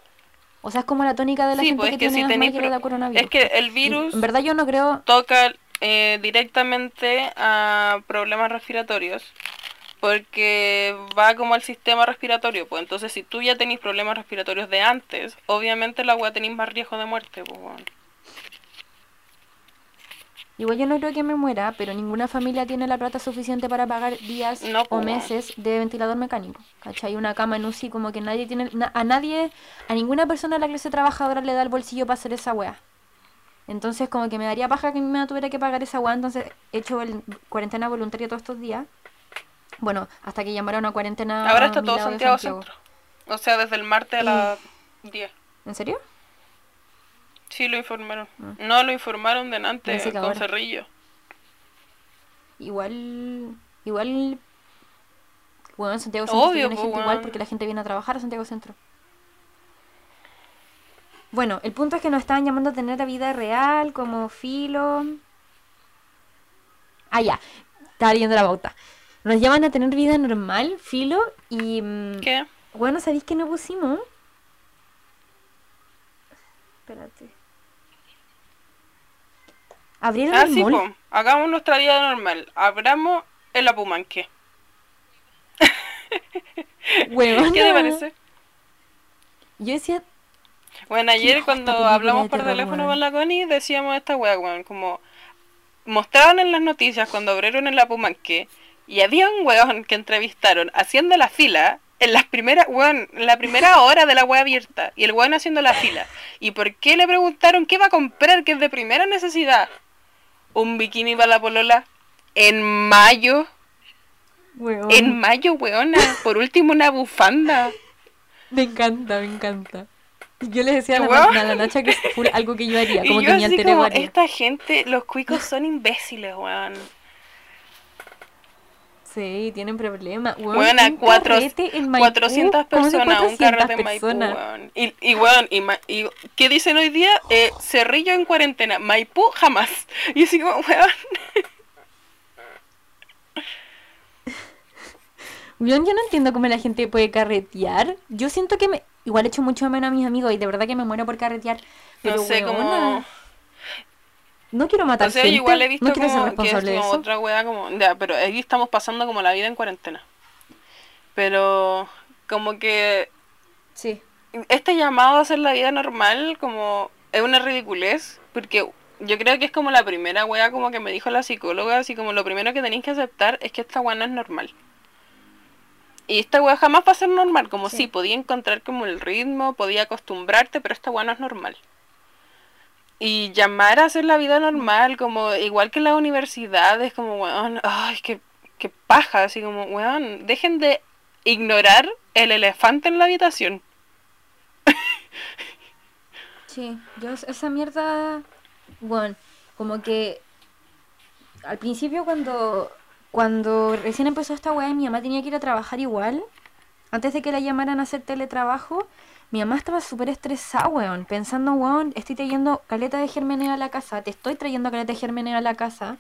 o sea, es como la tónica de la Sí, gente pues que es que tiene si pro- da coronavirus. Es que el Y, virus en verdad yo no creo, toca eh, directamente a problemas respiratorios porque va como al sistema respiratorio, pues entonces si tú ya tenés problemas respiratorios de antes, obviamente la weá tenéis más riesgo de muerte, pues weón. Igual yo no creo que me muera, pero ninguna familia tiene la plata suficiente para pagar días No, o pues, meses de ventilador mecánico, ¿cachai? Una cama en UCI, como que nadie tiene, na- a nadie, a ninguna persona de la clase trabajadora le da el bolsillo para hacer esa weá. Entonces, como que me daría paja que mi mamá tuviera que pagar esa weá, entonces he hecho el cuarentena voluntaria todos estos días. Bueno, hasta que llamaron a cuarentena. Ahora está todo Santiago, Santiago. Centro. O sea, desde el martes a las 10. ¿En serio? Sí, lo informaron. Ah. No, lo informaron de antes Pensé que con ahora. Cerrillo. Igual. Igual. Bueno, en Santiago Centro Obvio, po, gente igual porque la gente viene a trabajar a Santiago Centro. Bueno, el punto es que nos estaban llamando a tener la vida real, como filo. Ah, ya. Estaba leyendo la pauta. Nos llaman a tener vida normal, filo, y. mm, ¿Qué? Bueno, ¿sabéis qué no pusimos? Espérate. Abrieron Ah, el sí, mall. po. Hagamos nuestra vida normal. Abramos el Apumanque. Huevona. ¿Qué te parece? Yo decía, Bueno, ayer cuando hablamos por teléfono con la Connie, decíamos esta weá, weón, como mostraron en las noticias cuando abrieron el Apumanque y había un weón que entrevistaron haciendo la fila en las primeras, weón, en la primera hora de la weá abierta y el weón haciendo la fila. ¿Y por qué le preguntaron qué va a comprar que es de primera necesidad? Un bikini para la polola en mayo, en mayo, weona, por último una bufanda. Me encanta, me encanta. Yo le decía a la, a la Nacha que es algo que yo haría, como y que yo mi así alter como, esta gente, los cuicos son imbéciles, weón. Sí, tienen problemas. Weón, Weón, a cuatro- carrete en Maipú, 400 ¿cómo se personas, un 400 carrete en Maipú, weón. Y, y, weón, y, y ¿qué dicen hoy día? Eh, Cerrillo en cuarentena, Maipú jamás. Y así como, weón, Weón, yo no entiendo cómo la gente puede carretear. Yo siento que me... Igual echo mucho menos a mis amigos y de verdad que me muero por carretear. Pero, no sé, como... No quiero matar O sea, yo gente. igual he visto no quiero ser como que es responsable de eso. otra weá como... Ya, pero aquí estamos pasando como la vida en cuarentena. Pero como que Sí. este llamado a hacer la vida normal como es una ridiculez porque yo creo que es como la primera wea como que me dijo la psicóloga así como lo primero que tenéis que aceptar es que esta wea no es normal y esta wea jamás va a ser normal como Sí. sí, podía encontrar como el ritmo podía acostumbrarte pero esta wea no es normal y llamar a hacer la vida normal como igual que en las universidades como weón ay qué, qué paja así como weón dejen de ignorar el elefante en la habitación. Sí, yo es- esa mierda, bueno, como que al principio cuando cuando recién empezó esta weá mi mamá tenía que ir a trabajar igual, antes de que la llamaran a hacer teletrabajo, mi mamá estaba súper estresada, weón, pensando, weón, estoy trayendo caleta de germeneo a la casa, te estoy trayendo caleta de germeneo a la casa,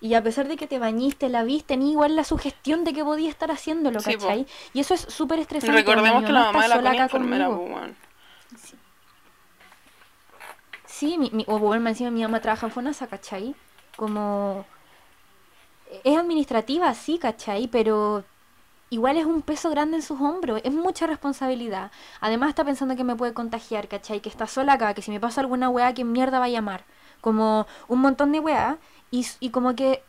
y a pesar de que te bañiste, la viste, ni igual la sugestión de que podía estar haciéndolo, Sí. ¿cachai? Y eso es súper estresante. recordemos que la mamá de la acá enfermera, weón. Sí, mi, mi, o bueno, encima mi mamá trabaja en FONASA, ¿cachai? Como... Es administrativa, sí, ¿cachai? Pero igual es un peso grande en sus hombros, es mucha responsabilidad. Además está pensando que me puede contagiar, ¿cachai? Que está sola acá, que si me pasa alguna weá, ¿qué mierda va a llamar? Como un montón de weá, y, y como que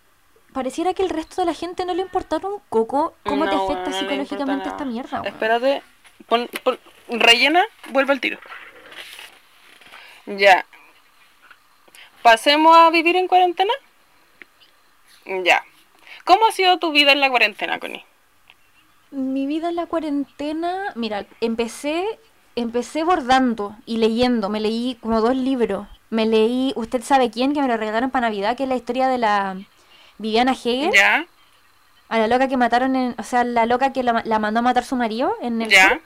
pareciera que el resto de la gente no le importara un coco cómo te afecta no psicológicamente esta mierda, weón. Espérate, pon, pon- rellena, vuelve al tiro. Ya. ¿Pasemos a vivir en cuarentena? Ya. ¿Cómo ha sido tu vida en la cuarentena, Connie? Mi vida en la cuarentena, mira, empecé, empecé bordando y leyendo, me leí como dos libros. Me leí, usted sabe quién, que me lo regalaron para Navidad, que es la historia de la Viviana Hegel, ¿Ya? a la loca que mataron en, o sea, la loca que la, la mandó a matar su marido en el ¿Ya? sur.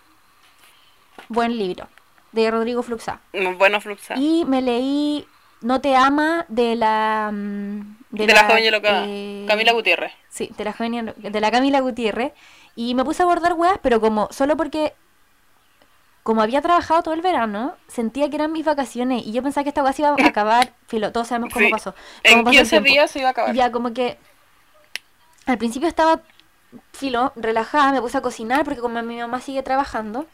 Buen libro, de Rodrigo Fluxá. Mm, Bueno, Fluxa. Y me leí No te ama de la mm, De, la, joven y loca. eh, Camila Gutiérrez. Sí, de la, joven- de la Camila Gutiérrez. Y me puse a bordar weas, pero como solo porque, como había trabajado todo el verano, sentía que eran mis vacaciones y yo pensaba que esta wea se iba a acabar. Filo, todos sabemos cómo Sí. pasó. cómo En pasó el 15 tiempo. días se iba a acabar. Y ya, como que al principio estaba, filo, relajada, me puse a cocinar porque como mi mamá sigue trabajando.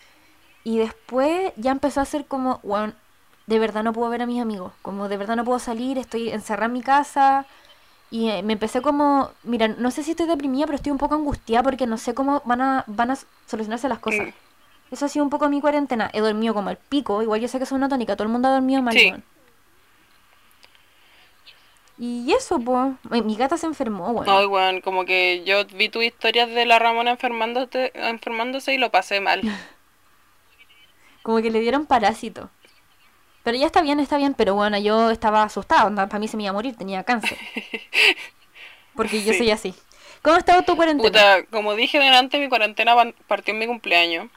Y después ya empezó a ser como, bueno, de verdad no puedo ver a mis amigos. Como de verdad no puedo salir, estoy encerrada en mi casa. Y eh, me empecé como, mira, no sé si estoy deprimida, pero estoy un poco angustiada porque no sé cómo van a, van a solucionarse las cosas. Mm. Eso ha sido un poco mi cuarentena. He dormido como el pico, igual yo sé que soy una tónica, todo el mundo ha dormido mal. Sí. Y eso, pues, mi gata se enfermó, weón. Ay, weón, como que yo vi tus historias de la Ramona enfermándose, enfermándose y lo pasé mal. Como que le dieron parásito. Pero ya está bien, está bien, pero bueno, yo estaba asustada, onda, para mí se me iba a morir, tenía cáncer. Porque yo soy así. ¿Cómo ha estado tu cuarentena? Puta, como dije delante, mi cuarentena partió en mi cumpleaños.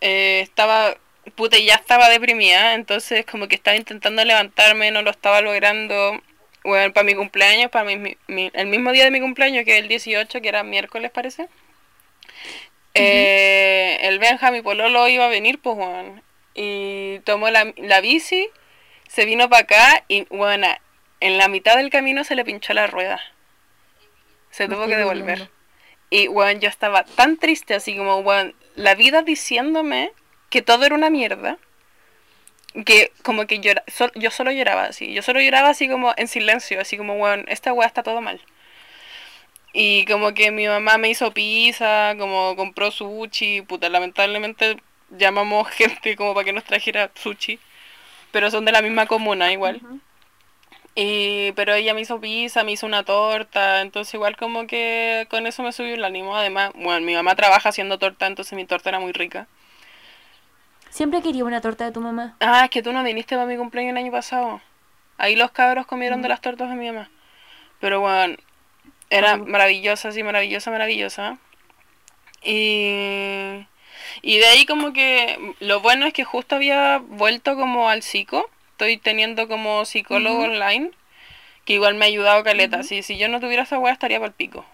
Eh, estaba, puta, ya estaba deprimida, entonces como que estaba intentando levantarme, no lo estaba logrando. Bueno, para mi cumpleaños, para mi, mi- el mismo día de mi cumpleaños, que es el 18, que era miércoles parece. eh, el Benja, mi pololo, iba a venir, pues, weón. Y tomó la, la bici, se vino para acá y, bueno, en la mitad del camino se le pinchó la rueda. Se Me tuvo que devolver. Y, weón, yo estaba tan triste, así como, weón, la vida diciéndome que todo era una mierda. Que como que llora, yo solo lloraba así. Yo solo lloraba así como en silencio, así como, weón, esta weá está todo mal. Y como que mi mamá me hizo pizza, como compró sushi, puta, lamentablemente llamamos gente como para que nos trajera sushi. Pero son de la misma comuna igual. Y, pero ella me hizo pizza, me hizo una torta, entonces igual como que con eso me subió el ánimo. Además, bueno, mi mamá trabaja haciendo torta, entonces mi torta era muy rica. Siempre quería una torta de tu mamá. Ah, es que tú no viniste para mi cumpleaños el año pasado. Ahí los cabros comieron de las tortas de mi mamá. Pero bueno, Era maravillosa, sí, maravillosa, maravillosa. Y, y de ahí como que lo bueno es que justo había vuelto como al psico. Estoy teniendo como psicólogo online, que igual me ha ayudado caleta. Si, si yo no tuviera esa weá estaría para el pico.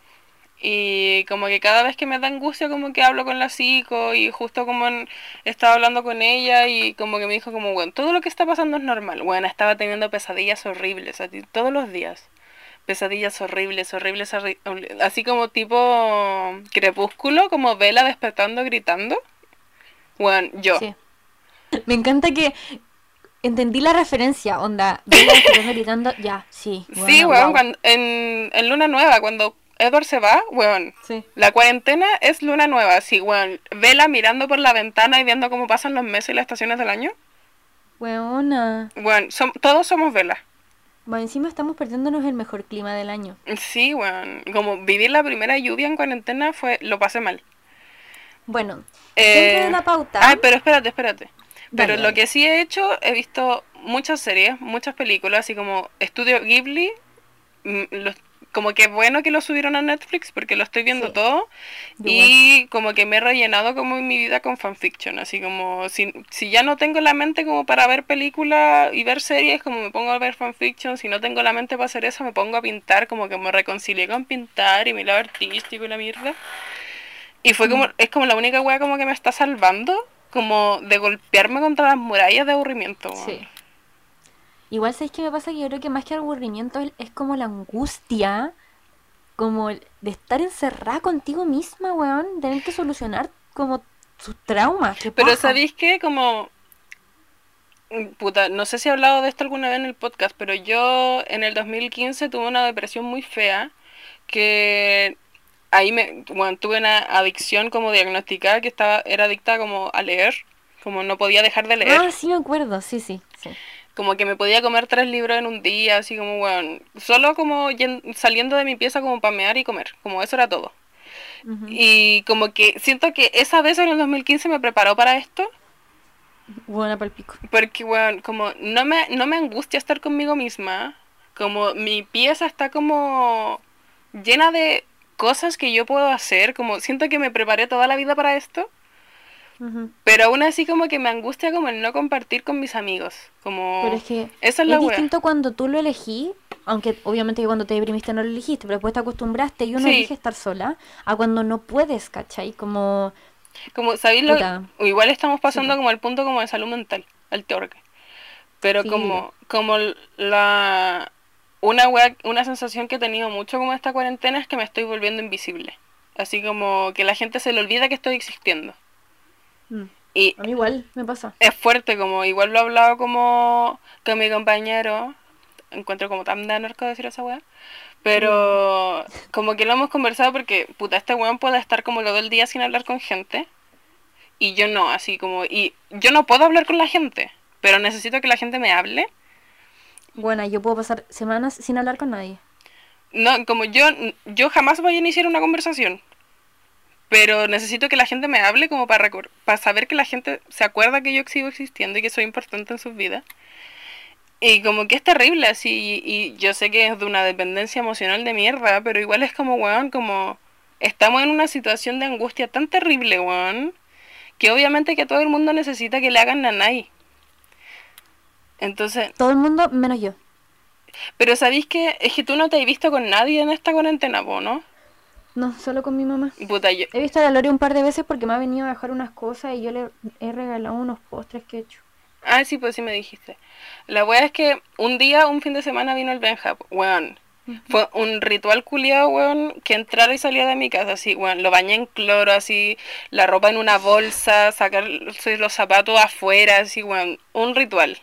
Y como que cada vez que me da angustia como que hablo con la psico y justo como en- estaba hablando con ella y como que me dijo como, bueno, todo lo que está pasando es normal. Bueno, estaba teniendo pesadillas horribles, así, todos los días. Pesadillas horribles, horribles, horri- horri- así como tipo crepúsculo, como vela despertando, gritando. Bueno, yo. Sí. Me encanta que entendí la referencia, onda. Gritando, ya, sí. Sí, weón, cuando- en, en Luna Nueva, cuando Edward se va, weón, Sí. la cuarentena es Luna Nueva, sí, weón. Vela mirando por la ventana y viendo cómo pasan los meses y las estaciones del año. Weona. Bueno, som- todos somos Vela. Bueno, encima estamos perdiéndonos el mejor clima del año. Sí, weón. Como vivir la primera lluvia en cuarentena fue, lo pasé mal. Bueno, Eh, dentro de la pauta. Ay, pero espérate, espérate. Pero Dale, lo dale. que sí he hecho, he visto muchas series, muchas películas, así como Estudio Ghibli. mm, los- como que bueno que lo subieron a Netflix porque lo estoy viendo Sí. todo. Yo Y como que me he rellenado como en mi vida con fanfiction. Así como si, si ya no tengo la mente como para ver películas y ver series, como me pongo a ver fanfiction. Si no tengo la mente para hacer eso, me pongo a pintar, como que me reconcilié con pintar y mi lado artístico y la mierda. Y fue como, es como la única wea como que me está salvando, como de golpearme contra las murallas de aburrimiento. Sí. Igual, ¿sabéis qué me pasa? Que yo creo que más que aburrimiento es, como la angustia, como de estar encerrada contigo misma, weón, tener que solucionar como tus traumas. qué Pero. ¿sabéis qué? Como... mm, Puta, no sé si he hablado de esto alguna vez en el podcast, pero yo en el 2015 tuve una depresión muy fea que ahí me, bueno, tuve una adicción como diagnosticada que estaba, era adicta como a leer, como no podía dejar de leer, Ah, sí me acuerdo, sí, sí, sí. como que me podía comer tres libros en un día, así como, bueno, solo como saliendo de mi pieza como pamear y comer, como eso era todo. Y como que siento que esa vez en el 2015 me preparó para esto. Buena para el pico. Porque, bueno, como no me, no me angustia estar conmigo misma, como mi pieza está como llena de cosas que yo puedo hacer, como siento que me preparé toda la vida para esto, Ujú. pero aún así como que me angustia como el no compartir con mis amigos, como... Pero es que Esa es es la wea. distinto cuando tú lo elegí, aunque obviamente que cuando te deprimiste no lo elegiste, pero después te acostumbraste y uno Sí. elige estar sola, a cuando no puedes, ¿cachai? Como... Como, ¿sabéis lo Igual estamos pasando Sí. como al punto como de salud mental, al teorque. Pero Sí. como, como la... Una wea- una sensación que he tenido mucho como esta cuarentena es que me estoy volviendo invisible. Así como que la gente se le olvida que estoy existiendo. mm, Y A mí igual me pasa. es fuerte, como igual lo he hablado como con mi compañero. Encuentro como tan de anarco decir esa weá. Pero como que lo hemos conversado porque, puta, este weón puede estar como todo el día sin hablar con gente. Y yo no, así como... Y yo no puedo hablar con la gente, pero necesito que la gente me hable. Bueno, yo puedo pasar semanas sin hablar con nadie. No, como yo, yo jamás voy a iniciar una conversación. Pero necesito que la gente me hable como para, saber que la gente se acuerda que yo sigo existiendo y que soy importante en sus vidas. Y como que es terrible así, y, y yo sé que es de una dependencia emocional de mierda, pero igual es como, weón, como estamos en una situación de angustia tan terrible, weón, que obviamente que todo el mundo necesita que le hagan nanay. Entonces, Todo el mundo menos yo. pero sabéis que es que tú no te has visto con nadie en esta cuarentena, po, ¿no? No, solo con mi mamá. Puta, yo, He visto a la Lore un par de veces porque me ha venido a dejar unas cosas y yo le he regalado unos postres que he hecho. Ah, sí, pues sí me dijiste. La wea es que un día, un fin de semana vino el Benja, weón. Fue un ritual culiado, weón, que entrara y salía de mi casa, así, weón. Lo bañé en cloro, así, la ropa en una bolsa, sacar los zapatos afuera, así, weón. Un ritual.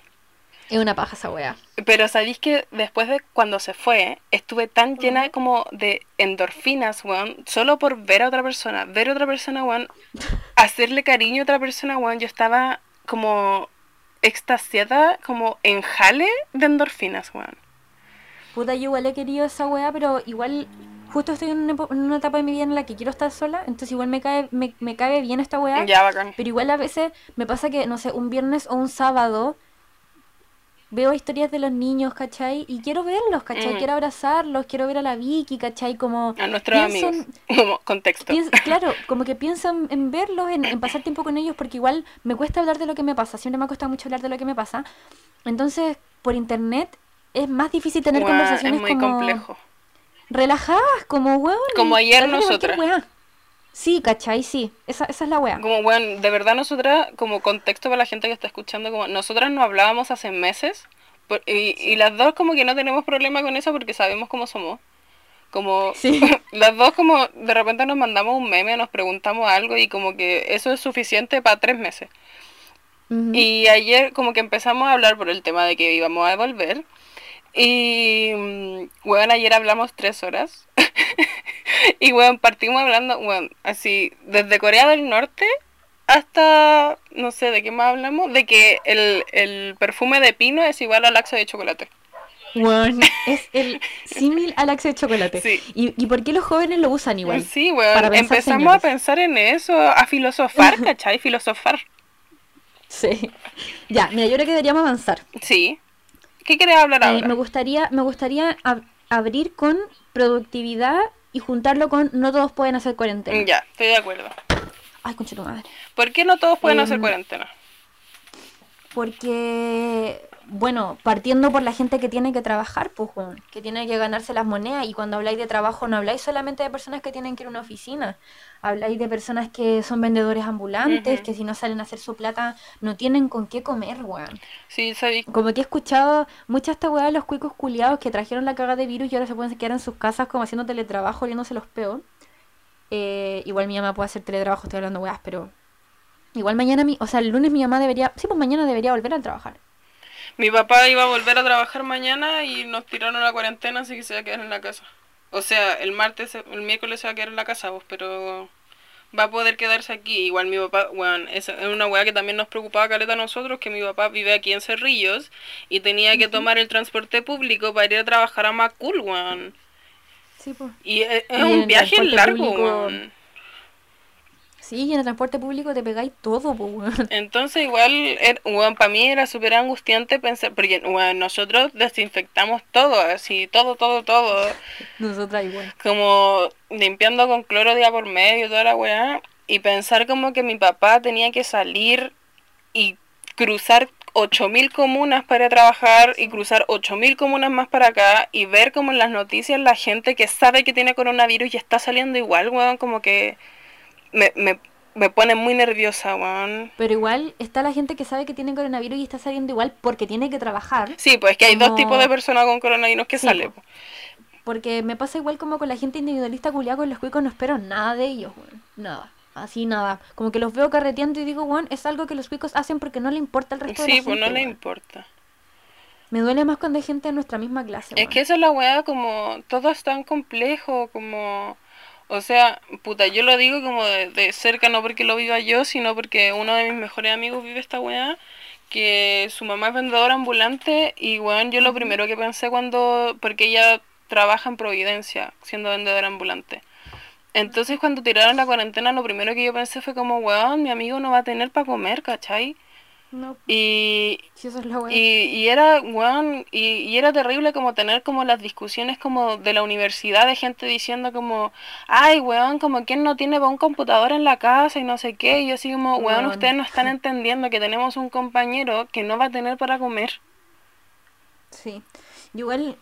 Es una paja esa weá. Pero sabéis que después de cuando se fue, estuve tan llena como de endorfinas, weón, solo por ver a otra persona, ver a otra persona, weón, hacerle cariño a otra persona, weón, yo estaba como extasiada, como en jale de endorfinas, weón. Puta, yo igual he querido esa weá, pero igual justo estoy en una, epo- en una etapa de mi vida en la que quiero estar sola, entonces igual me cae, me, me cabe bien esta weá. Ya, bacán. Pero igual a veces me pasa que, no sé, un viernes o un sábado veo historias de los niños, ¿cachai? Y quiero verlos, ¿cachai? Mm. Quiero abrazarlos, quiero ver a la Vicky, ¿cachai? Como... A nuestros pienso amigos. en- Como contexto. pienso- claro, como que pienso en, en verlos, en, en pasar tiempo con ellos, porque igual me cuesta hablar de lo que me pasa, siempre me ha costado mucho hablar de lo que me pasa. Entonces, por internet es más difícil tener Weón, conversaciones es muy como complejo. relajadas, como weón. Como ayer hablar de cualquier nosotras. weá. Sí, ¿cachai? Sí, esa, esa es la weá. Como, bueno, de verdad nosotras, como contexto para la gente que está escuchando, como nosotras no hablábamos hace meses por- y, y las dos como que no tenemos problema con eso porque sabemos cómo somos. Como Sí. las dos como de repente nos mandamos un meme, nos preguntamos algo y como que eso es suficiente para tres meses. Y ayer como que empezamos a hablar por el tema de que íbamos a volver. Y, mm, weón, ayer hablamos tres horas. y, weón, partimos hablando, weón, así, desde Corea del Norte hasta, no sé, ¿de qué más hablamos? De que el, el perfume de pino es igual al laxo de chocolate. Weón, es el símil al axe de chocolate. Sí. ¿Y, ¿Y por qué los jóvenes lo usan igual? Sí, pensar empezamos a pensar en eso, a filosofar, ¿cachai? Filosofar. Sí. Ya, mira, yo creo que deberíamos avanzar. Sí. ¿Qué querés hablar Eh, ahora? me gustaría, me gustaría ab- abrir con productividad y juntarlo con no todos pueden hacer cuarentena. Ya, estoy de acuerdo. Ay, concha tu madre. ¿Por qué no todos pueden Em, hacer cuarentena? Porque, bueno, partiendo por la gente que tiene que trabajar, pues, que tiene que ganarse las monedas. Y cuando habláis de trabajo, no habláis solamente de personas que tienen que ir a una oficina. Habláis de personas que son vendedores ambulantes, que si no salen a hacer su plata, no tienen con qué comer, weón. Sí, sabí. Como que he escuchado muchas esta weá de los cuicos culiados que trajeron la caga de virus y ahora se pueden quedar en sus casas como haciendo teletrabajo, oliéndose los peos. Eh, igual mi mamá puede hacer teletrabajo, estoy hablando weas, pero. Igual mañana, mi, o sea, el lunes mi mamá debería. Sí, pues mañana debería volver a trabajar. Mi papá iba a volver a trabajar mañana y nos tiraron la cuarentena, así que se va a quedar en la casa. O sea, el martes, el miércoles se va a quedar en la casa, vos, pero va a poder quedarse aquí. Igual mi papá, bueno, es una weá que también nos preocupaba caleta a nosotros, que mi papá vive aquí en Cerrillos y tenía que tomar el transporte público para ir a trabajar a Macul, weón. Sí, pues. Y es, un viaje largo, weón. Sí, y en el transporte público te pegáis todo, pues. Entonces igual, er, para mí era súper angustiante pensar, porque nosotros desinfectamos todo, así, todo, todo, todo. Nosotras igual. como limpiando con cloro día por medio, toda la weá, y pensar como que mi papá tenía que salir y cruzar 8000 comunas para trabajar y cruzar 8000 comunas más para acá y ver como en las noticias la gente que sabe que tiene coronavirus y está saliendo igual, weón, como que me, me, me pone muy nerviosa, weón. Pero igual está la gente que sabe que tiene coronavirus y está saliendo igual porque tiene que trabajar. Sí, pues es que hay dos tipos de personas con coronavirus que Sí, salen. po. Porque me pasa igual como con la gente individualista culiada con los cuicos, no espero nada de ellos, weón. Nada. Así nada. Como que los veo carreteando y digo, weón, es algo que los cuicos hacen porque no le importa el resto de Sí, la pues no le importa. Me duele más cuando hay gente de nuestra misma clase, Es weón. que esa es la weá, como todo es tan complejo, como... O sea, puta, yo lo digo como de, de cerca, no porque lo viva yo, sino porque uno de mis mejores amigos vive esta weá, que su mamá es vendedora ambulante y weón, yo lo primero que pensé cuando... Porque ella trabaja en Providencia, siendo vendedora ambulante. Entonces cuando tiraron la cuarentena, lo primero que yo pensé fue como, weón, mi amigo no va a tener para comer, ¿cachai? No, Y, si eso es la y, y era, weón, y, y era terrible como tener como las discusiones como de la universidad de gente diciendo como, ay, weón, como quién no tiene un computador en la casa y no sé qué. Y yo así como, weón, Weón. ustedes no están entendiendo que tenemos un compañero que no va a tener para comer. Sí. Y Igual,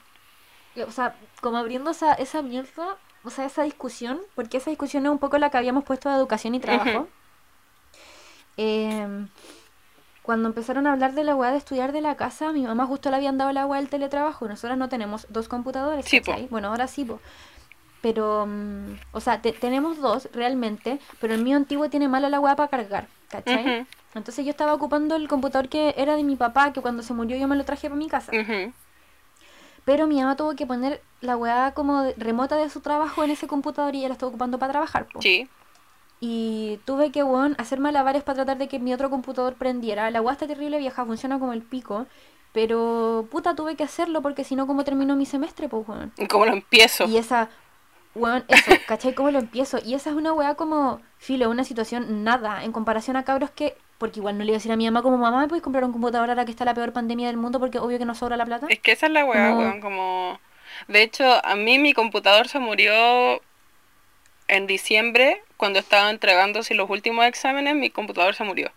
o sea, como abriendo esa, esa mierda, o sea, esa discusión, porque esa discusión es un poco la que habíamos puesto de educación y trabajo. Em, cuando empezaron a hablar de la weá de estudiar de la casa, a mi mamá justo le habían dado la weá del teletrabajo. Nosotras no tenemos dos computadores, Sí. Bueno, ahora sí, po. Pero, mm, o sea, te- tenemos dos realmente, pero el mío antiguo tiene mala la weá para cargar, ¿cachai? Entonces yo estaba ocupando el computador que era de mi papá, que cuando se murió yo me lo traje para mi casa. Pero mi mamá tuvo que poner la weá como de- remota de su trabajo en ese computador y ella la estaba ocupando para trabajar. po. Sí. Y tuve que, weón, hacer malabares para tratar de que mi otro computador prendiera. La está terrible vieja, funciona como el pico. Pero, puta, tuve que hacerlo porque si no, ¿cómo terminó mi semestre, pues, weón? ¿Y cómo lo empiezo? Y esa, weón, eso, ¿cachai? ¿Cómo lo empiezo? Y esa es una weá como, filo, una situación nada, en comparación a cabros que, porque igual no le iba a decir a mi mamá como, mamá, ¿me puedes comprar un computador ahora que está la peor pandemia del mundo? Porque obvio que no sobra la plata. Es que esa es la weá, No. weón, como... De hecho, a mí mi computador se murió en diciembre, cuando estaba entregándose los últimos exámenes, mi computador se murió.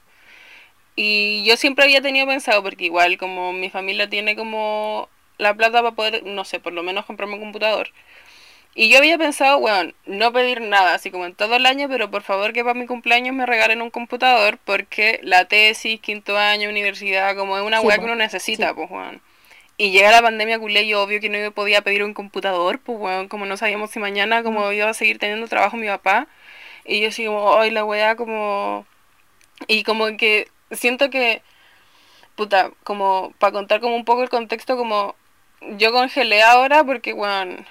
Y yo siempre había tenido pensado, porque igual como mi familia tiene como la plata para poder, no sé, por lo menos comprarme un computador. Y yo había pensado, weón, no pedir nada, así como en todo el año, pero por favor que para mi cumpleaños me regalen un computador, porque la tesis, quinto año, universidad, como es una Sí, weá que uno necesita, Sí. pues, weón. Y llega la pandemia culé, yo obvio que no podía pedir un computador, pues, weón, como no sabíamos si mañana como iba a seguir teniendo trabajo mi papá. Y yo así como, ay, la weá, como... Y como que siento que, puta, como para contar como un poco el contexto, como yo congelé ahora porque, weón,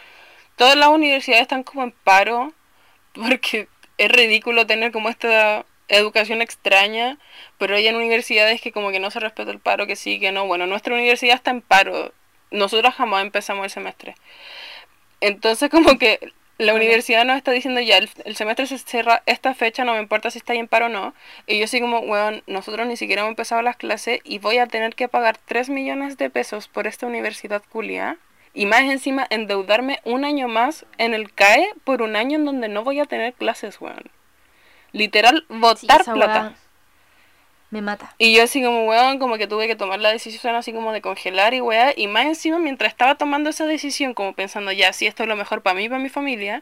todas las universidades están como en paro, porque es ridículo tener como esta educación extraña, pero hay en universidades que como que no se respeta el paro, que sí, que no. Bueno, nuestra universidad está en paro. Nosotros jamás empezamos el semestre. Entonces como que la universidad nos está diciendo ya, el, el semestre se cierra esta fecha, no me importa si está ahí en paro o no. Y yo así como, weón, nosotros ni siquiera hemos empezado las clases y voy a tener que pagar 3 millones de pesos por esta universidad culia. Y más encima endeudarme un año más en el CAE por un año en donde no voy a tener clases, weón. Literal, botar plata. weá me mata. Y yo así como, weón, como que tuve que tomar la decisión así como de congelar y weá. Y más encima, mientras estaba tomando esa decisión, como pensando, ya, si esto es lo mejor para mí y para mi familia,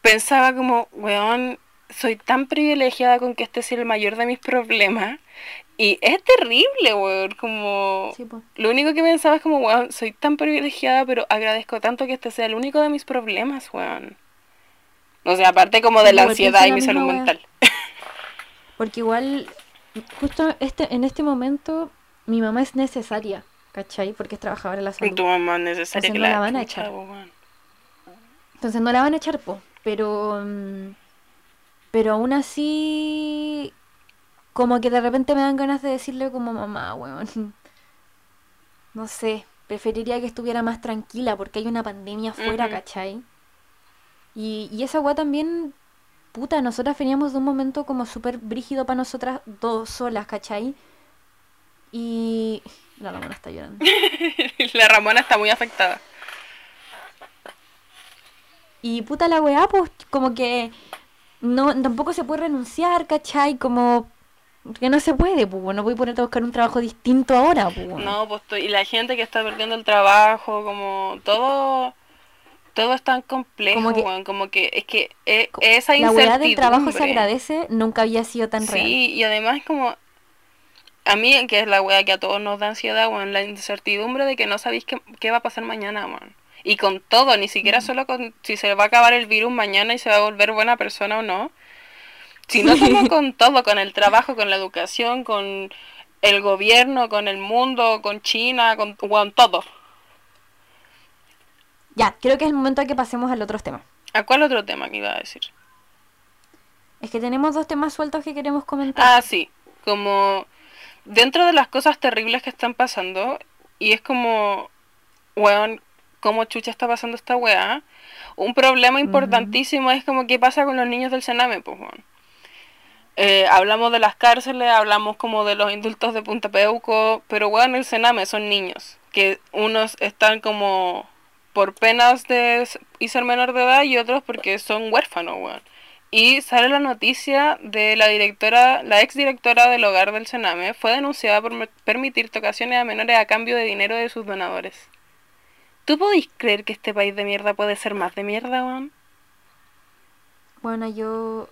pensaba como, weón, soy tan privilegiada con que este sea el mayor de mis problemas. Y es terrible, weón, como... Sí. Lo único que pensaba es como, weón, soy tan privilegiada, pero agradezco tanto que este sea el único de mis problemas, weón. O sea, aparte como de Sí, la ansiedad y mi salud mental. Porque igual, justo este, en este momento, mi mamá es necesaria, ¿cachai? Porque es trabajadora de la Y salud. tu mamá es necesaria Entonces que no la, van a echar. weón. Entonces no la van a echar, po. Pero. mm, Pero aún así. Como que de repente me dan ganas de decirle como mamá, weón. No sé. Preferiría que estuviera más tranquila porque hay una pandemia afuera, Ujú. ¿cachai? Y, y esa weá también. Puta, nosotras veníamos de un momento como súper brígido para nosotras dos solas, ¿cachai? Y. La Ramona está llorando. la Ramona está muy afectada. Y puta la weá, pues como que no tampoco se puede renunciar, ¿cachai? Como que no se puede, pues no voy a ponerte a buscar un trabajo distinto ahora, pues. No, pues y la gente que está perdiendo el trabajo, como todo todo es tan complejo, Como que- como que es que e- Co- esa la weá del trabajo se incertidumbre. agradece, nunca había sido tan real. Sí, y además es como a mí que es la weá que a todos nos da ansiedad, weón, la incertidumbre de que no sabéis qué, qué va a pasar mañana, weón. Y con todo, ni siquiera solo con si se va a acabar el virus mañana y se va a volver buena persona o no, sino como con todo, con el trabajo, con la educación, con el gobierno, con el mundo, con China, con, con todo. Ya, creo que es el momento de que pasemos al otro tema. ¿A cuál otro tema que iba a decir? Es que tenemos dos temas sueltos que queremos comentar. Ah, sí, como dentro de las cosas terribles que están pasando, y es como, weón, ¿cómo chucha está pasando esta weá? Un problema importantísimo es como qué pasa con los niños del Sename, pues, weón. Eh, hablamos de las cárceles, hablamos como de los indultos de Punta Peuco, pero weón, el Sename son niños, que unos están como por penas de ser menor de edad y otros porque son huérfanos, weón. Y sale la noticia de la directora, la ex directora del hogar del Sename fue denunciada por permitir tocaciones a menores a cambio de dinero de sus donadores. ¿Tú podís creer que este país de mierda puede ser más de mierda, weón? Bueno, yo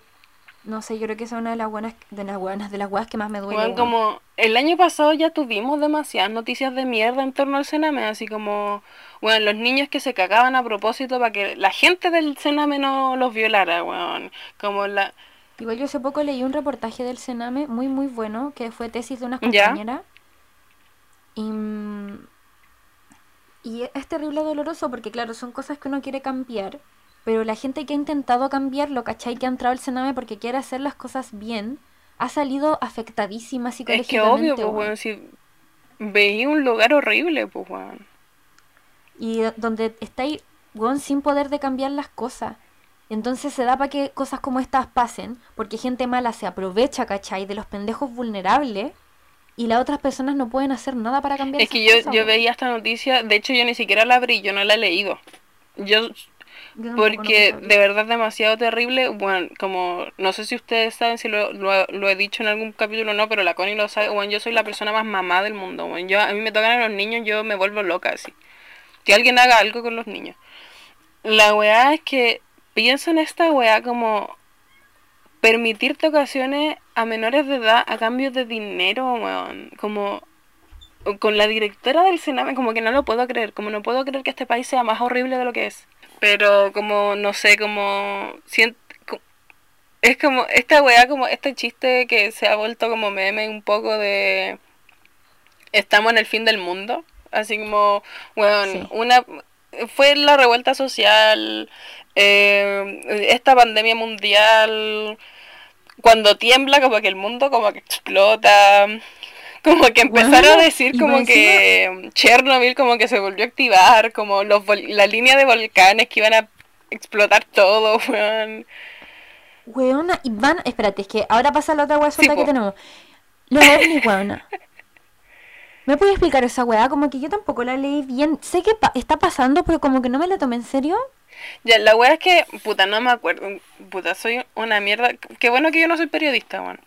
no sé, yo creo que esa es una de las buenas, de las buenas, de las weas que más me duele. Como el año pasado ya tuvimos demasiadas noticias de mierda en torno al Sename, así como, bueno, los niños que se cagaban a propósito para que la gente del Sename no los violara, weón. Como la... Igual yo hace poco leí un reportaje del Sename muy muy bueno, que fue tesis de una compañera. Y, mm, y es terrible doloroso porque claro, son cosas que uno quiere cambiar, pero la gente que ha intentado cambiarlo, ¿cachai? Que ha entrado al Sename porque quiere hacer las cosas bien, ha salido afectadísima Es que psicológicamente. obvio, pues, weón, si veía un lugar horrible, pues, weón. Y do- donde estáis weón, sin poder de cambiar las cosas. Entonces se da para que cosas como estas pasen, porque gente mala se aprovecha, ¿cachai? De los pendejos vulnerables y las otras personas no pueden hacer nada para cambiar Es que yo, cosas, yo veía esta noticia, de hecho yo ni siquiera la abrí, yo no la he leído. Yo, no porque de verdad es demasiado terrible, bueno, como, no sé si ustedes saben si lo, lo, lo he dicho en algún capítulo o no, pero la Connie lo sabe, bueno, yo soy la persona más mamá del mundo, bueno, yo, a mí me tocan a los niños, yo me vuelvo loca así. Que alguien haga algo con los niños. La weá es que pienso en esta weá como permitirte ocasiones a menores de edad a cambio de dinero, weón. Como con la directora del Sename, como que no lo puedo creer, como no puedo creer que este país sea más horrible de lo que es. Pero como, no sé, como... Siento, es como esta weá, como este chiste que se ha vuelto como meme un poco de... Estamos en el fin del mundo. Así como, weón, Sí. una... Fue la revuelta social, eh, esta pandemia mundial, cuando tiembla como que el mundo como que explota, como que empezaron a decir como que Chernobyl como que se volvió a activar, como los la línea de volcanes que iban a explotar todo, weón. Weona, y van, espérate, es que ahora pasa la otra weá po. que tenemos. Los ovnis, weona. ¿Me puedes explicar esa weá? Como que yo tampoco la leí bien. Sé que pa- está pasando, pero como que no me la tomé en serio. Ya, la wea es que, puta, no me acuerdo, puta, soy una mierda, qué bueno que yo no soy periodista, weón.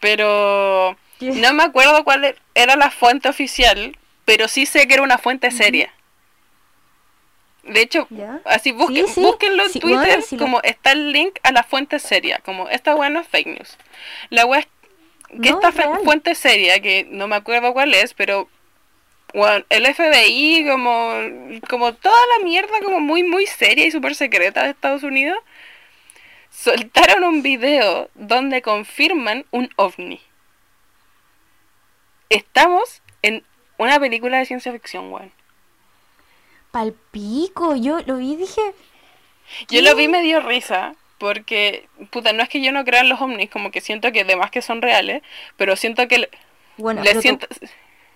Pero ¿Qué? no me acuerdo cuál e- era la fuente oficial, pero sí sé que era una fuente seria. De hecho, ¿Ya? así busquen, Sí, sí. búsquenlo en Sí, Twitter, bueno, como está el link a la fuente seria, como esta wea no es fake news. La wea es que No, esta es fuente seria, que no me acuerdo cuál es, pero bueno, el FBI, como, como toda la mierda, como muy, muy seria y súper secreta de Estados Unidos, soltaron un video donde confirman un ovni. Estamos en una película de ciencia ficción, weón. Palpico, yo lo vi y dije. Yo lo vi y me dio risa, porque, puta, no es que yo no crea en los ovnis, como que siento que además que son reales, pero siento que le, Bueno, le proto- siento,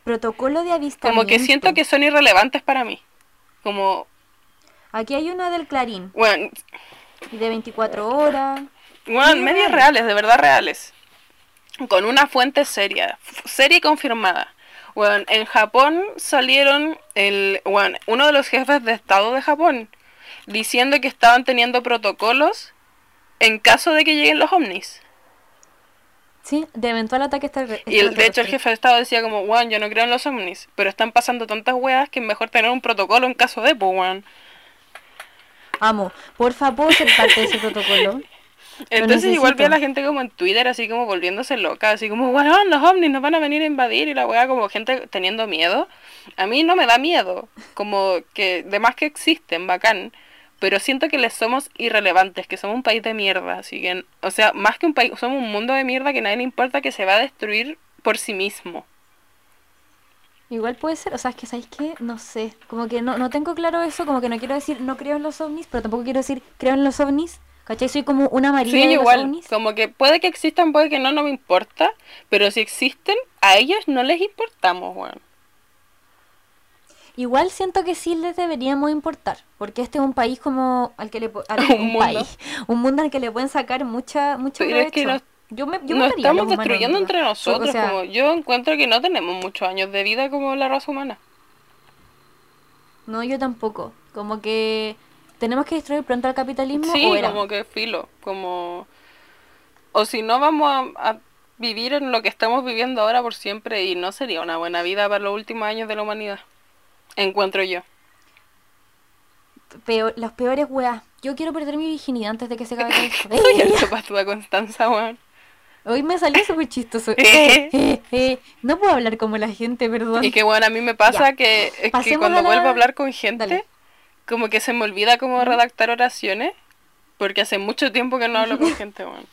protocolo de avistamiento. como que siento que son irrelevantes para mí. Como, Aquí hay una del Clarín, bueno, y de 24 horas. Bueno, medias real. reales, de verdad reales. Con una fuente seria, seria y confirmada. Bueno, en Japón salieron el, bueno, uno de los jefes de Estado de Japón diciendo que estaban teniendo protocolos en caso de que lleguen los ovnis. Sí, de eventual ataque extra- Y el, de hecho el jefe de Estado decía como, bueno, yo no creo en los ovnis, pero están pasando tantas weas que es mejor tener un protocolo en caso de, pues, weón. Amo, por favor, ser parte de ese protocolo. Entonces igual vi a la gente como en Twitter así como volviéndose loca, así como, bueno, los ovnis nos van a venir a invadir y la weá como gente teniendo miedo. A mí no me da miedo, como que de más que existen, bacán, pero siento que les somos irrelevantes, que somos un país de mierda, así que, o sea, más que un país, somos un mundo de mierda que a nadie le importa que se va a destruir por sí mismo. Igual puede ser, o sea, es que ¿sabéis qué? No sé, como que no, no tengo claro eso, como que no quiero decir no creo en los ovnis, pero tampoco quiero decir creo en los ovnis, ¿cachai? Soy como una María Sí, de igual, los como que puede que existan, puede que no, no me importa, pero si existen, a ellos no les importamos, weón. Igual siento que sí les deberíamos importar, porque este es un país como al que le al- Un un, mundo. país, un mundo al que le pueden sacar mucha Pero es que nos- yo me yo Nos los estamos destruyendo en entre nosotros. O sea, como yo encuentro que no tenemos muchos años de vida como la raza humana. no, yo tampoco. Como que tenemos que destruir pronto al capitalismo Sí, o era. como que filo. Como... O si no, vamos a, a vivir en lo que estamos viviendo ahora por siempre y no sería una buena vida para los últimos años de la humanidad. Encuentro yo. Peor, los peores weas. Yo quiero perder mi virginidad antes de que se acabe todo esto. El zapatúa Constanza, weón. Hoy me salió súper chistoso. Eh. no puedo hablar como la gente, perdón. Y que bueno, a mí me pasa Ya. que, cuando a la- vuelvo a hablar con gente, Dale. Como que se me olvida cómo redactar oraciones, porque hace mucho tiempo que no hablo con gente, weón.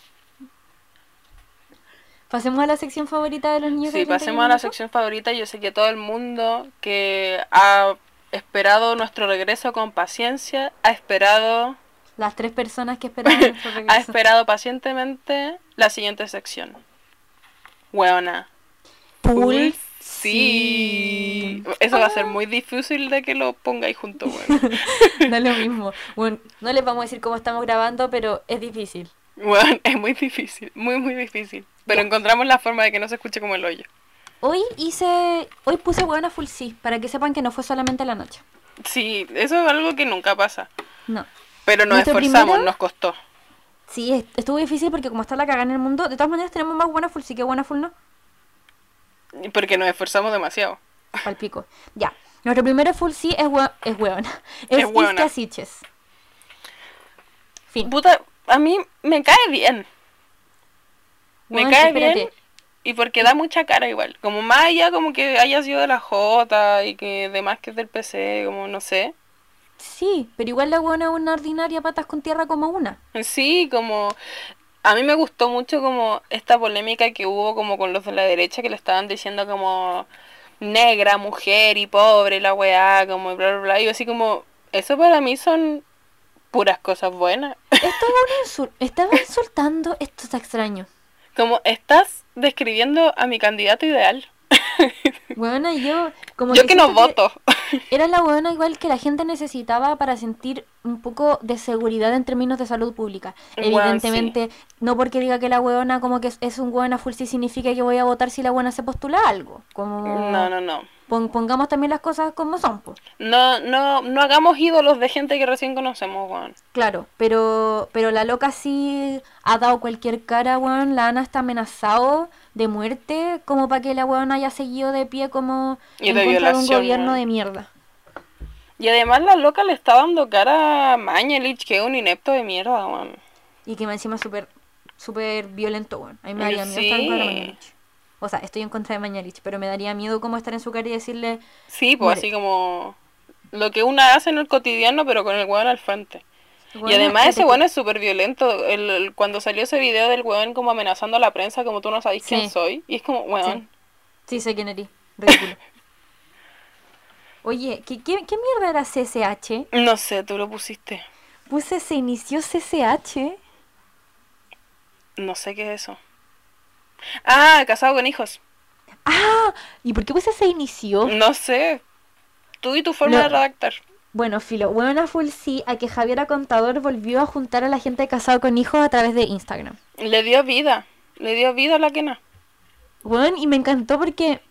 Pasemos a la sección favorita de los niños. Sí, de 31 pasemos a la sección favorita. Yo sé que todo el mundo que ha esperado nuestro regreso con paciencia, ha esperado, Las tres personas que esperaban nuestro ha regreso. esperado pacientemente la siguiente sección. Weona. Pulse Sí. Eso va a ser muy difícil de que lo pongáis juntos, weón. no es lo mismo. Bueno, no les vamos a decir cómo estamos grabando, pero es difícil. Bueno, es muy difícil, muy, muy difícil. Pero encontramos la forma de que no se escuche como el hoyo. Hoy hice, hoy puse buena full sí, para que sepan que no fue solamente la noche. Sí, eso es algo que nunca pasa. No. Pero nos ¿Nuestro esforzamos, primero? nos costó. Sí, est- estuvo difícil porque como está la cagada en el mundo, de todas maneras tenemos más buena full sí que buena full no. Porque nos esforzamos demasiado. Pal pico. Ya. Nuestro primero full sí es, hue es hueona. Es, Es hueona. Isca Siches. Fin. Puta, a mí me cae bien. Me cae espérate. bien. Y porque da mucha cara igual. Como más allá como que haya sido de la J y que demás que es del PC, como no sé. Sí, pero igual la hueona es una ordinaria patas con tierra como una. Sí, como... A mí me gustó mucho como esta polémica que hubo como con los de la derecha que le estaban diciendo como negra, mujer y pobre, la weá, como bla bla bla. Y yo así como, eso para mí son puras cosas buenas. Estaba, un estaba insultando, esto está extraño. Como estás describiendo a mi candidato ideal. Hueona, yo como Yo que no voto. Era la hueona igual que la gente necesitaba para sentir un poco de seguridad en términos de salud pública. Evidentemente, no porque diga que la hueona como que es, es un hueona full sí significa que voy a votar si la hueona se postula a algo. Como No, no, no. pon- pongamos también las cosas como son, pues. No, no, no hagamos ídolos de gente que recién conocemos, Juan. Claro, pero pero la loca sí ha dado cualquier cara, weón. La Ana está amenazado de muerte como para que la weona haya seguido de pie como Y en de contra de un gobierno weón. de mierda. Y además la loca le está dando cara a Mañelich, que es un inepto de mierda, Juan. Y que encima es súper súper violento, weón. A mí me daría miedo estar en contra de sí. Mañalich. O sea, estoy en contra de Mañalich, pero me daría miedo como estar en su cara y decirle, Sí, pues Muere. así como lo que una hace en el cotidiano, pero con el weón al frente. Y "Weona, además ese cállate". weón es súper violento. El, el- cuando salió ese video del weón como amenazando a la prensa, como tú no sabes quién Sí. soy. Y es como, weón. Sí, sé quién eres. Ridículo. Oye, ¿qué, qué, qué mierda era CCH? No sé, tú lo pusiste. Puse, se inició CCH. No sé qué es eso. Ah, casado con hijos. ¡Ah! ¿Y por qué puse se inició? No sé. Tú y tu forma No. de redactar. Bueno, filo, buena full sí a que Javiera Contador volvió a juntar a la gente casado con hijos a través de Instagram. Le dio vida. Le dio vida a la quena. Bueno, y me encantó porque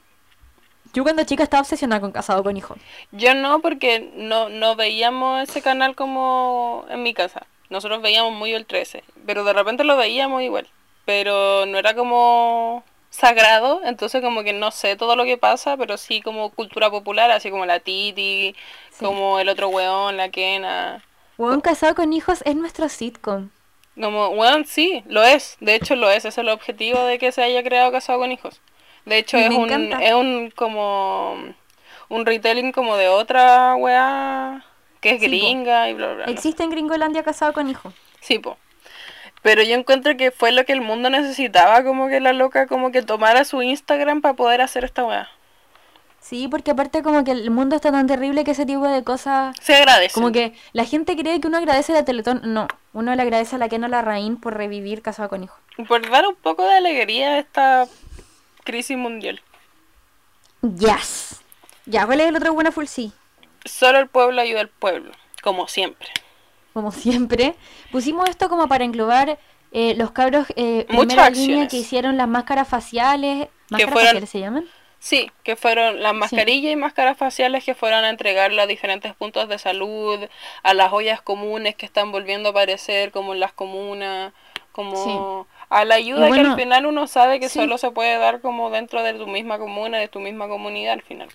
yo cuando chica estaba obsesionada con casado con hijos. Yo no, porque no, no veíamos ese canal como en mi casa. Nosotros veíamos muy el 13, pero de repente lo veíamos igual. Pero no era como sagrado, entonces como que no sé todo lo que pasa, pero sí como cultura popular, así como la Titi, Sí. como el otro weón, la Kena. Bueno, casado con hijos es nuestro sitcom. Como, weón, sí, lo es. De hecho lo es, ese es el objetivo de que se haya creado Casado con Hijos. De hecho es un, es un como un retelling como de otra weá que es Sí, po. gringa y bla bla bla. Existe en Gringolandia casado con hijos. Sí, po. Pero yo encuentro que fue lo que el mundo necesitaba, como que la loca como que tomara su Instagram para poder hacer esta weá. Sí, porque aparte como que el mundo está tan terrible que ese tipo de cosas... Se agradece. Como que la gente cree que uno agradece a la Teletón. No, uno le agradece a la Kena Larraín por revivir casado con hijos. Por dar un poco de alegría a esta crisis mundial. Yes. Ya, ¿cuál es el otro buena full sí? Solo el pueblo ayuda al pueblo, como siempre. Como siempre. Pusimos esto como para englobar eh, los cabros eh, primera línea que hicieron las máscaras faciales. ¿Máscaras fueron- faciales se llaman? Sí, que fueron las mascarillas y máscaras faciales que fueron a entregarle a diferentes puntos de salud, a las ollas comunes que están volviendo a aparecer como en las comunas, como a la ayuda que bueno, al final uno sabe que sí. solo se puede dar como dentro de tu misma comuna, de tu misma comunidad al final.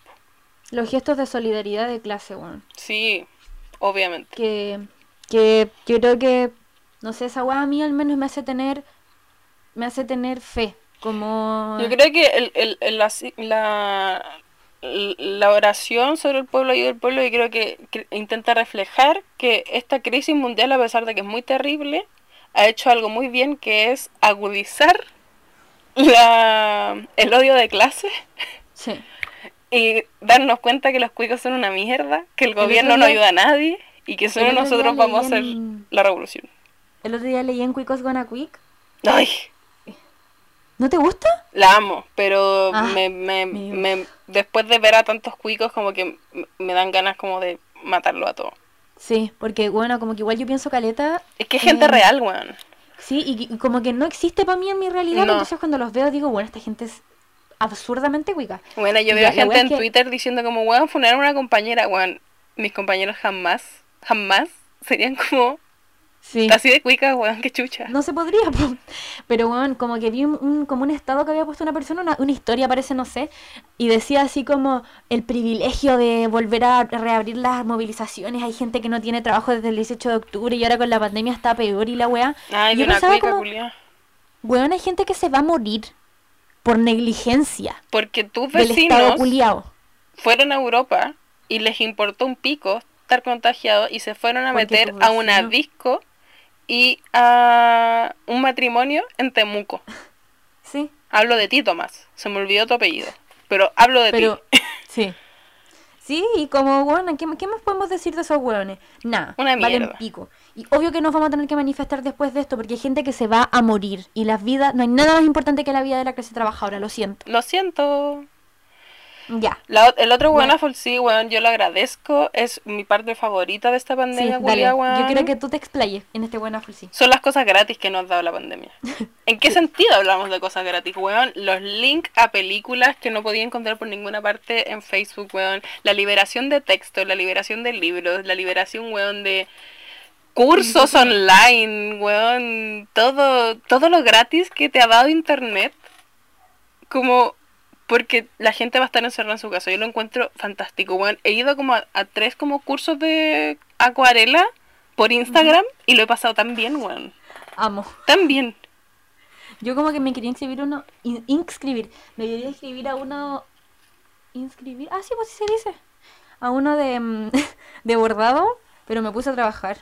Los gestos de solidaridad de clase, weón. Sí, obviamente. que, que yo creo que, no sé, esa weá a mí al menos me hace tener, me hace tener fe, como... Yo creo que el, el- el- la, la, la oración sobre el pueblo ayuda al pueblo, yo creo que, que intenta reflejar que esta crisis mundial, a pesar de que es muy terrible, ha hecho algo muy bien, que es agudizar la, el odio de clase Sí. y darnos cuenta que los cuicos son una mierda, que el gobierno no ayuda a nadie y que solo nosotros vamos a hacer en- la revolución. El otro día leí en Cuicos Gonna Quick, Ay, ¿No te gusta? La amo, pero Ah, me, me, me- después de ver a tantos cuicos como que me dan ganas como de matarlo a todos. Sí, porque bueno, como que igual yo pienso caleta. Es que es gente real, weón. Sí, y, y como que no existe para mí en mi realidad, No. entonces cuando los veo digo, bueno, esta gente es absurdamente cuica. Bueno, yo Ya, veo la gente en que- Twitter diciendo como, weón, funar a una compañera, weón. Mis compañeros jamás, jamás serían como Sí. así de cuicas, weón, qué chucha. No se podría, po. pero bueno, como que vi un, un- como un estado que había puesto una persona, una, una historia parece, no sé, y decía así como el privilegio de volver a reabrir las movilizaciones, hay gente que no tiene trabajo desde el 18 de octubre y ahora con la pandemia está peor y la weá. Ay, Y de yo una cuica, como, culia. weón, hay gente que se va a morir por negligencia Porque tus vecinos fueron a Europa y les importó un pico estar contagiados y se fueron a Porque meter a una disco y a un matrimonio en Temuco. Sí, Hablo de ti, Tomás. Se me olvidó tu apellido. Pero hablo de pero ti. sí. Sí, y como, bueno, ¿qué, qué más podemos decir de esos hueones? Nada, Una valen mierda. pico. Y obvio que nos vamos a tener que manifestar después de esto, porque hay gente que se va a morir. Y las vidas, no hay nada más importante que la vida de la clase trabajadora, lo siento. Lo siento. Ya. La el otro Bueno. weón, sí, weón, yo lo agradezco. Es mi parte favorita de esta Sí, pandemia, dale. weón. Yo quiero que tú te explayes en este full sí. Son las cosas gratis que nos ha dado la pandemia. ¿En qué sentido hablamos de cosas gratis, weón? Los links a películas que no podía encontrar por ninguna parte en Facebook, weón. La liberación de texto, la liberación de libros, la liberación, weón, de cursos online, weón. Todo, todo lo gratis que te ha dado internet. Como porque la gente va a estar encerrada en su casa. Yo lo encuentro fantástico, weón. He ido como a, a tres como cursos de acuarela por Instagram y lo he pasado tan bien, weón. Amo. Tan bien. Yo como que me quería inscribir uno, in- inscribir, me quería inscribir a uno, inscribir, ah sí, pues sí se dice, a uno de, mm, de bordado, pero me puse a trabajar.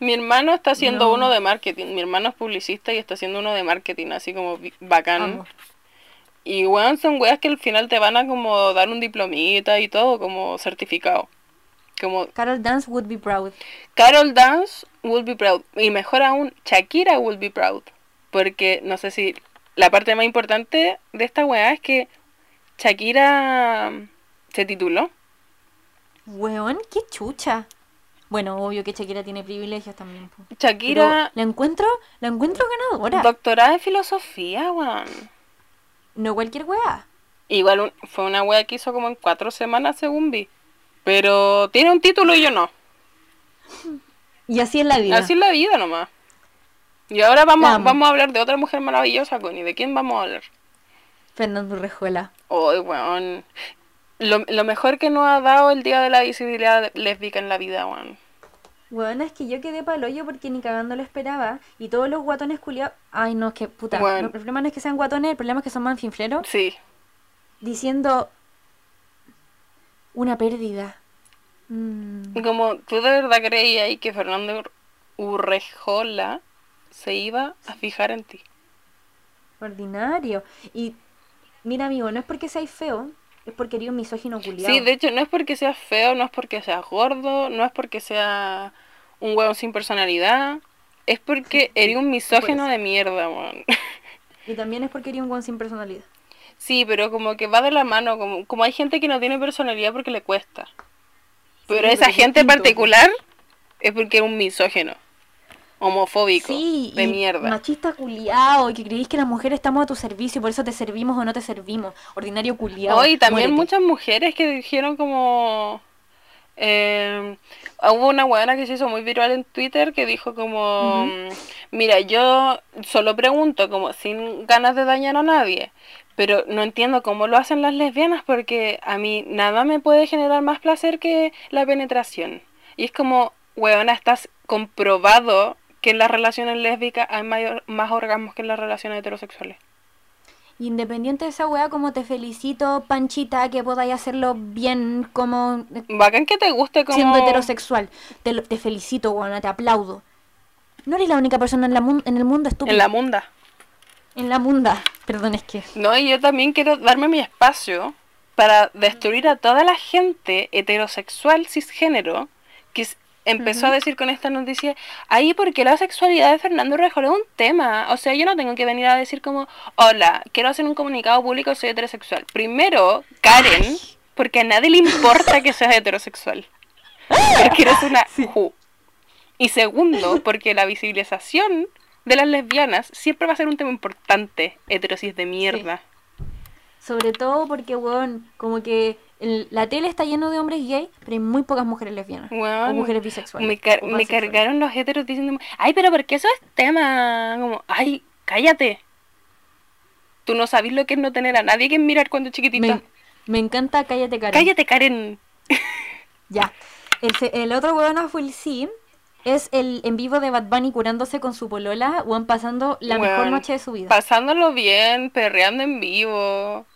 Mi hermano está haciendo No. uno de marketing. Mi hermano es publicista y está haciendo uno de marketing, así como bacán. Amo. Y weón, son weas que al final te van a como dar un diplomita y todo, como certificado. Como Carol Dance would be proud. Carol Dance will be proud. Y mejor aún, Shakira will be proud. Porque no sé si la parte más importante de esta wea es que Shakira se tituló. Weón, qué chucha. Bueno, obvio que Shakira tiene privilegios también. po. Pero Shakira, la encuentro, la encuentro ganadora. doctorada en filosofía, weón. No cualquier weá. Igual un- fue una wea que hizo como en cuatro semanas según vi. Pero tiene un título y yo no. Y así es la vida. Así es la vida nomás. Y ahora vamos, amo. vamos a hablar de otra mujer maravillosa, Connie. ¿De quién vamos a hablar? Fernando Rejuela. Ay, weón. Lo, lo mejor que nos ha dado el Día de la Visibilidad Lésbica en la vida, weón. Bueno, es que yo quedé pa'l hoyo porque ni cagando lo esperaba. Y todos los guatones culiados. Ay, no, es que puta. Bueno. no, el problema no es que sean guatones, el problema es que son manfinfleros. Sí. Diciendo. Una pérdida. Mm, Y Como tú de verdad creías ahí que Fernando Ur- Urrejola se iba a fijar en ti. ordinario. Y. Mira, amigo, no es porque seáis feo, es porque eres un misógino culiado. Sí, de hecho, no es porque seas feo, no es porque seas gordo, no es porque sea un hueón sin personalidad. Es porque eres un misógino Pues. de mierda, weón. Y también es porque eres un guan sin personalidad. Sí, pero como que va de la mano, como, como hay gente que no tiene personalidad porque le cuesta. Pero Sí, esa pero gente en distinto. particular es porque es un misógino, homofóbico, Sí, de y mierda. Machista culiao, y que creéis que las mujeres estamos a tu servicio, por eso te servimos o no te servimos. Ordinario culiao. Oh, y también muérete. muchas mujeres que dijeron como... eh, hubo una buena que se hizo muy viral en Twitter que dijo como... Mm, Mira, yo solo pregunto como sin ganas de dañar a nadie. Pero no entiendo cómo lo hacen las lesbianas porque a mí nada me puede generar más placer que la penetración. Y es como, weona, estás comprobado que en las relaciones lésbicas hay mayor, más orgasmos que en las relaciones heterosexuales. Independiente de esa weá, como te felicito, Panchita, que podáis hacerlo bien como eh, Bacán que te guste como... siendo heterosexual. Te, felicito, weona, te aplaudo. No eres la única persona en, la en el mundo estúpido. En la munda. En la munda. Perdón, es que. No, y yo también quiero darme mi espacio para destruir a toda la gente heterosexual cisgénero que empezó a decir con esta noticia, ahí porque la sexualidad de Fernando Rejol es un tema. O sea, yo no tengo que venir a decir como, hola, quiero hacer un comunicado público, soy heterosexual. Primero, Karen, porque a nadie le importa que seas heterosexual. Porque eres una ju. Y segundo, porque la visibilización de las lesbianas siempre va a ser un tema importante, heterosis de mierda. Sobre todo porque, weón, como que el- la tele está lleno de hombres gay, pero hay muy pocas mujeres lesbianas. o Weón, mujeres bisexuales. Me, car- o me cargaron los heteros diciendo, ay, pero ¿por qué eso es tema? Como, ay, cállate. Tú no sabes lo que es no tener a nadie que mirar cuando chiquitita. Me, me encanta Cállate Karen. Cállate, Karen. Ya. El, el otro weón fue el sí. Es el en vivo de Bad Bunny curándose con su polola, weón pasando la mejor Weón, noche de su vida. Pasándolo bien, perreando en vivo.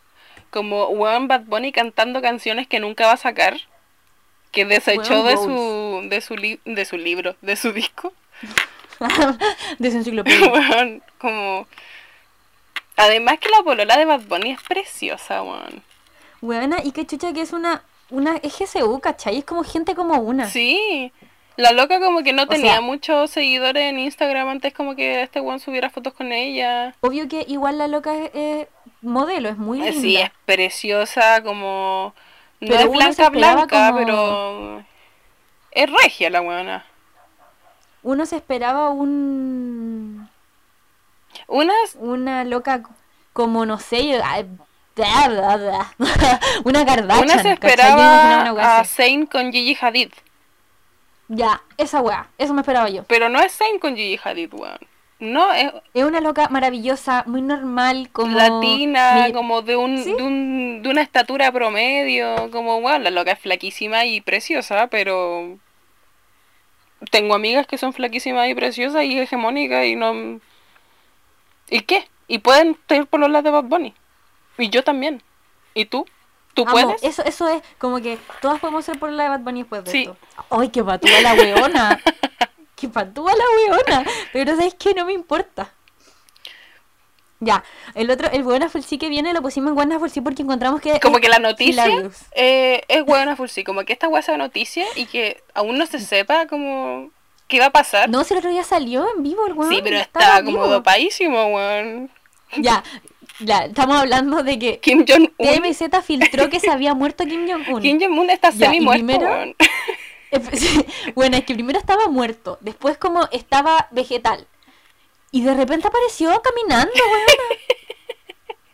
Como One Bad Bunny cantando canciones que nunca va a sacar. Que desechó de su, de su li- de su libro, de su disco. de su enciclopedia. Weón, como. Además que la polola de Bad Bunny es preciosa, weón. Weona, y qué chucha que es una, una es GSU, ¿cachai? Es como gente como una. Sí. La loca como que no tenía sea- muchos seguidores en Instagram antes como que este weón subiera fotos con ella. Obvio que igual la loca es, es modelo, es muy Eh, linda. Sí, es preciosa, como... No Pero es blanca blanca, como- pero... Es regia la weona. Uno se esperaba un Unas... una loca como no sé, bla. una Kardashian. Una se. Yo una esperaba a. Zayn con Gigi Hadid. Ya, esa weá, eso me esperaba yo. Pero no es Zayn con Gigi Hadid, weón. No, es Es una loca maravillosa, muy normal, como latina, mi- como de, un, ¿Sí? de, un, de una estatura promedio. Como, bueno, la loca es flaquísima y preciosa, pero... Tengo amigas que son flaquísimas y preciosas y hegemónicas y no... ¿Y qué? Y pueden tener por los lados de Bad Bunny. Y yo también. ¿Y tú? ¿Tú Amo, puedes? Eso, eso es como que todas podemos ser por la de Bad Bunny después de Sí. esto. ¡Ay, qué patúa la weona! ¡Qué patúa la weona! Pero ¿sabes qué? No me importa. Ya, el otro, el Buena Full sí que viene, lo pusimos en Buena Full sí porque encontramos que. Como es que la noticia eh, es buena full sí, como que esta hueá sea noticia y que aún no se sepa como qué va a pasar. No, si el otro día salió en vivo el weón. sí, pero estaba está como dopadísimo, weón. Ya, estamos hablando de que Kim Jong-un. TMZ filtró que se había muerto Kim Jong-un. Kim Jong-un está Ya, y semi muerto, primero- weón. Sí, Bueno, es que primero estaba muerto, después como estaba vegetal. Y de repente apareció caminando, weón.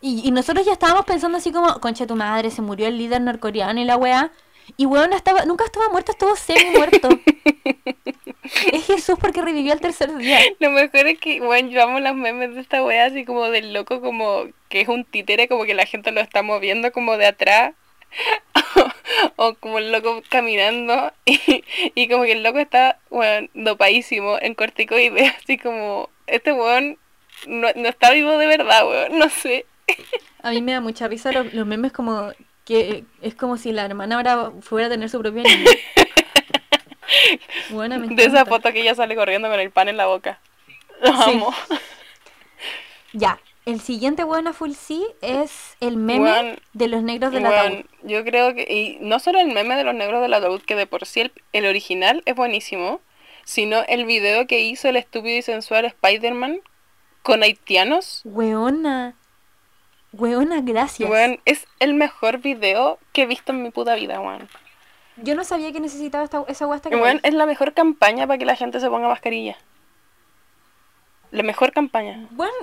Y, y nosotros ya estábamos pensando así como, concha tu madre, se murió el líder norcoreano y la weá. Y weón estaba, nunca estuvo muerto, estuvo semi muerto. es Jesús porque revivió al tercer día. Lo mejor es que, bueno, yo amo los memes de esta wea así como del loco como que es un títere, como que la gente lo está moviendo como de atrás. o como el loco caminando y, y como que el loco está, weón, dopadísimo en corticoide, así como, este weón no, no está vivo de verdad, weón, no sé. A mí me da mucha risa los, los memes como que es como si la hermana ahora fuera a tener su propio niño. Bueno, me De esa foto que ella sale corriendo con el pan en la boca. Lo Sí. amo. Ya, el siguiente bueno full sí es el meme de los negros del Weón, ataúd. yo creo que, y no solo el meme de los negros del ataúd, que de por sí el, el original es buenísimo, sino el video que hizo el estúpido y sensual Spider-Man con haitianos. Weona. Weona, gracias. Weón, es el mejor video que he visto en mi puta vida, weón. Yo no sabía que necesitaba esta, esa guasta que weón, es la mejor campaña para que la gente se ponga mascarilla. La mejor campaña. Bueno,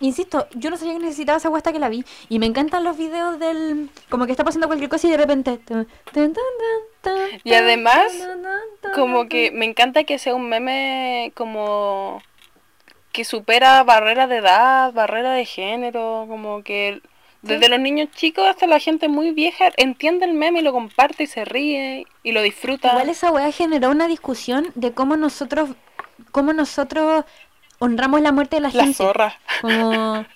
insisto, yo no sabía que necesitaba esa guasta que la vi. Y me encantan los videos del... Como que está pasando cualquier cosa y de repente... Y además, Como que me encanta que sea un meme como que supera barreras de edad, barreras de género, como que desde los niños chicos hasta la gente muy vieja entiende el meme y lo comparte y se ríe y lo disfruta. Igual esa weá generó una discusión de cómo nosotros... Cómo nosotros honramos la muerte de la la gente. zorra. Como...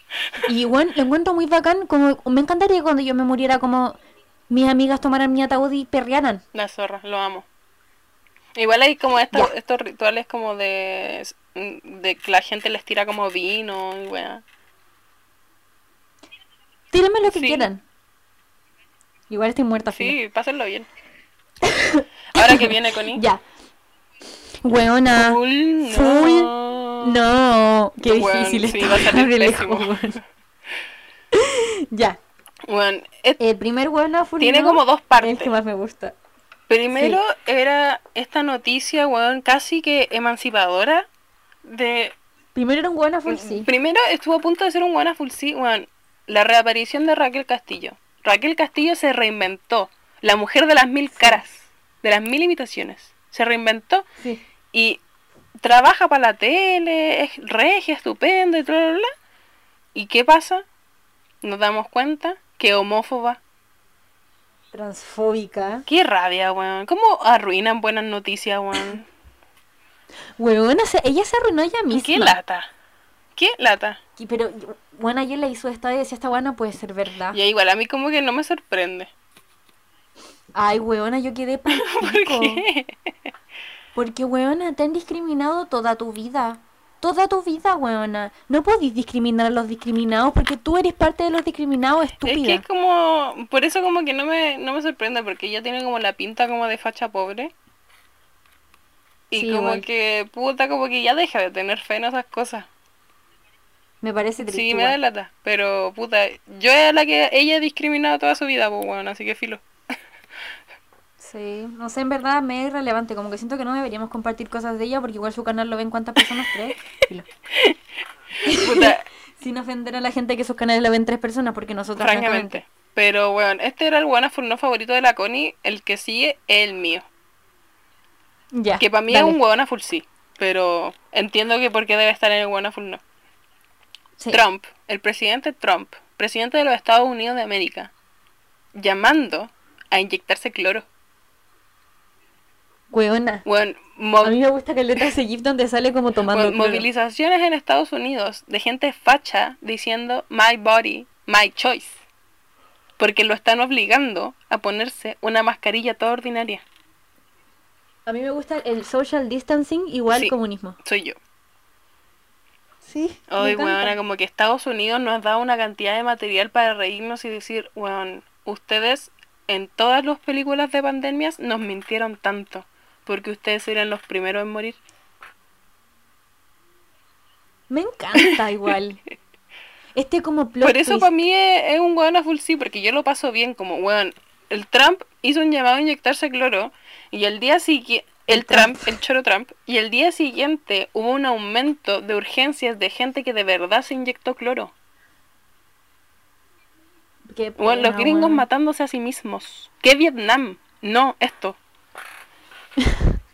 Y bueno, lo encuentro muy bacán. Como... Me encantaría cuando yo me muriera como mis amigas tomaran mi ataúd y perrearan. La zorra, lo amo. Igual hay como estos, estos rituales como de, de que la gente les tira como vino y weá. Tírenme lo que Sí. quieran. Igual estoy muerta. Sí, pásenlo bien. Ahora que viene Connie. Ya. Weona. Full, Full, no. No, qué difícil sí, esta va a salir de lejos, weón. Ya, Weón, es- el primer weona full tiene no como dos es partes. el que más me gusta. Primero era esta noticia, weón, casi que emancipadora de... Primero era un weona full sí. Primero estuvo a punto de ser un buena full sí, weón. La reaparición de Raquel Castillo. Raquel Castillo se reinventó. La mujer de las mil caras. De las mil imitaciones. Se reinventó Sí. y trabaja para la tele, es regia, estupenda y bla, bla, bla. ¿Y qué pasa? Nos damos cuenta que homófoba. Transfóbica. Qué rabia, weón. ¿Cómo arruinan buenas noticias, weón? Weona, se- ella se arruinó ella misma. Qué lata. Qué lata. Y- Pero, bueno, ayer le hizo esta y decía, esta weona puede ser verdad. Y igual a mí como que no me sorprende. Ay, weona, yo quedé pal ¿Por qué? Porque, weona, te han discriminado toda tu vida. Toda tu vida, weona. No podís discriminar a los discriminados porque tú eres parte de los discriminados, Es estúpida. que es como... Por eso como que no me, no me sorprende, porque ella tiene como la pinta como de facha pobre. Y Sí, como igual. que, puta, como que ya deja de tener fe en esas cosas. Me parece triste. Sí, me igual. da lata. Pero, puta, yo era la que ella ha discriminado toda su vida, pues, bueno, así que filo. Sí, no sé, en verdad me es irrelevante. Como que siento que no deberíamos compartir cosas de ella porque igual su canal lo ven cuántas personas, tres. Filo. Puta, Sin ofender a la gente que sus canales lo ven tres personas porque nosotros francamente. Pero, bueno, este era el Wanna no favorito de la Connie. El que sigue es el mío. Ya. Que para mí dale. es un Wanna Full sí. Pero entiendo que por qué debe estar en el Wanna Full no. Sí. Trump, el presidente Trump, presidente de los Estados Unidos de América, llamando a inyectarse cloro. Weona. Bueno, A mí me gusta que le ese GIF donde sale como tomando. cloro. movilizaciones en Estados Unidos de gente facha diciendo my body, my choice. Porque lo están obligando a ponerse una mascarilla toda ordinaria. A mí me gusta el social distancing igual Sí. comunismo. Soy yo. Sí. Hoy, weón, como que Estados Unidos nos da una cantidad de material para reírnos y decir, weón, ustedes en todas las películas de pandemias nos mintieron tanto. Porque ustedes eran los primeros en morir. Me encanta igual. Este como plot Por eso twist. para mí es, es un weón a full sí, porque yo lo paso bien como weón. El Trump hizo un llamado a inyectarse cloro y el día siguiente, el, Trump, Trump. el choro Trump, y el día siguiente hubo un aumento de urgencias de gente que de verdad se inyectó cloro. Qué Weón, los pena, gringos matándose a sí mismos. ¿Qué Vietnam? No, esto.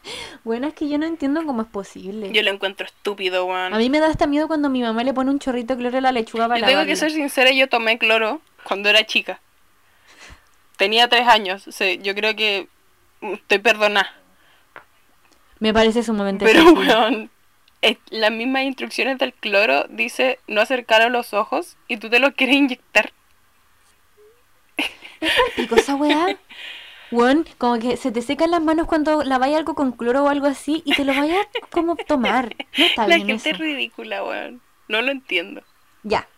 Bueno, es que yo no entiendo cómo es posible. Yo lo encuentro estúpido, weón. A mí me da hasta miedo cuando mi mamá le pone un chorrito de cloro a la lechuga para Yo tengo que ser sincera, yo tomé cloro cuando era chica. Tenía tres años. o sea, yo creo que estoy perdonada. Me parece sumamente Pero, weón, las mismas instrucciones del cloro dice no acercar a los ojos y tú te lo quieres inyectar. Pico esa weá. Weón, como que se te secan las manos cuando laváis algo con cloro o algo así y te lo vayas como tomar. No está La bien gente eso. es ridícula, weón. No lo entiendo. Ya.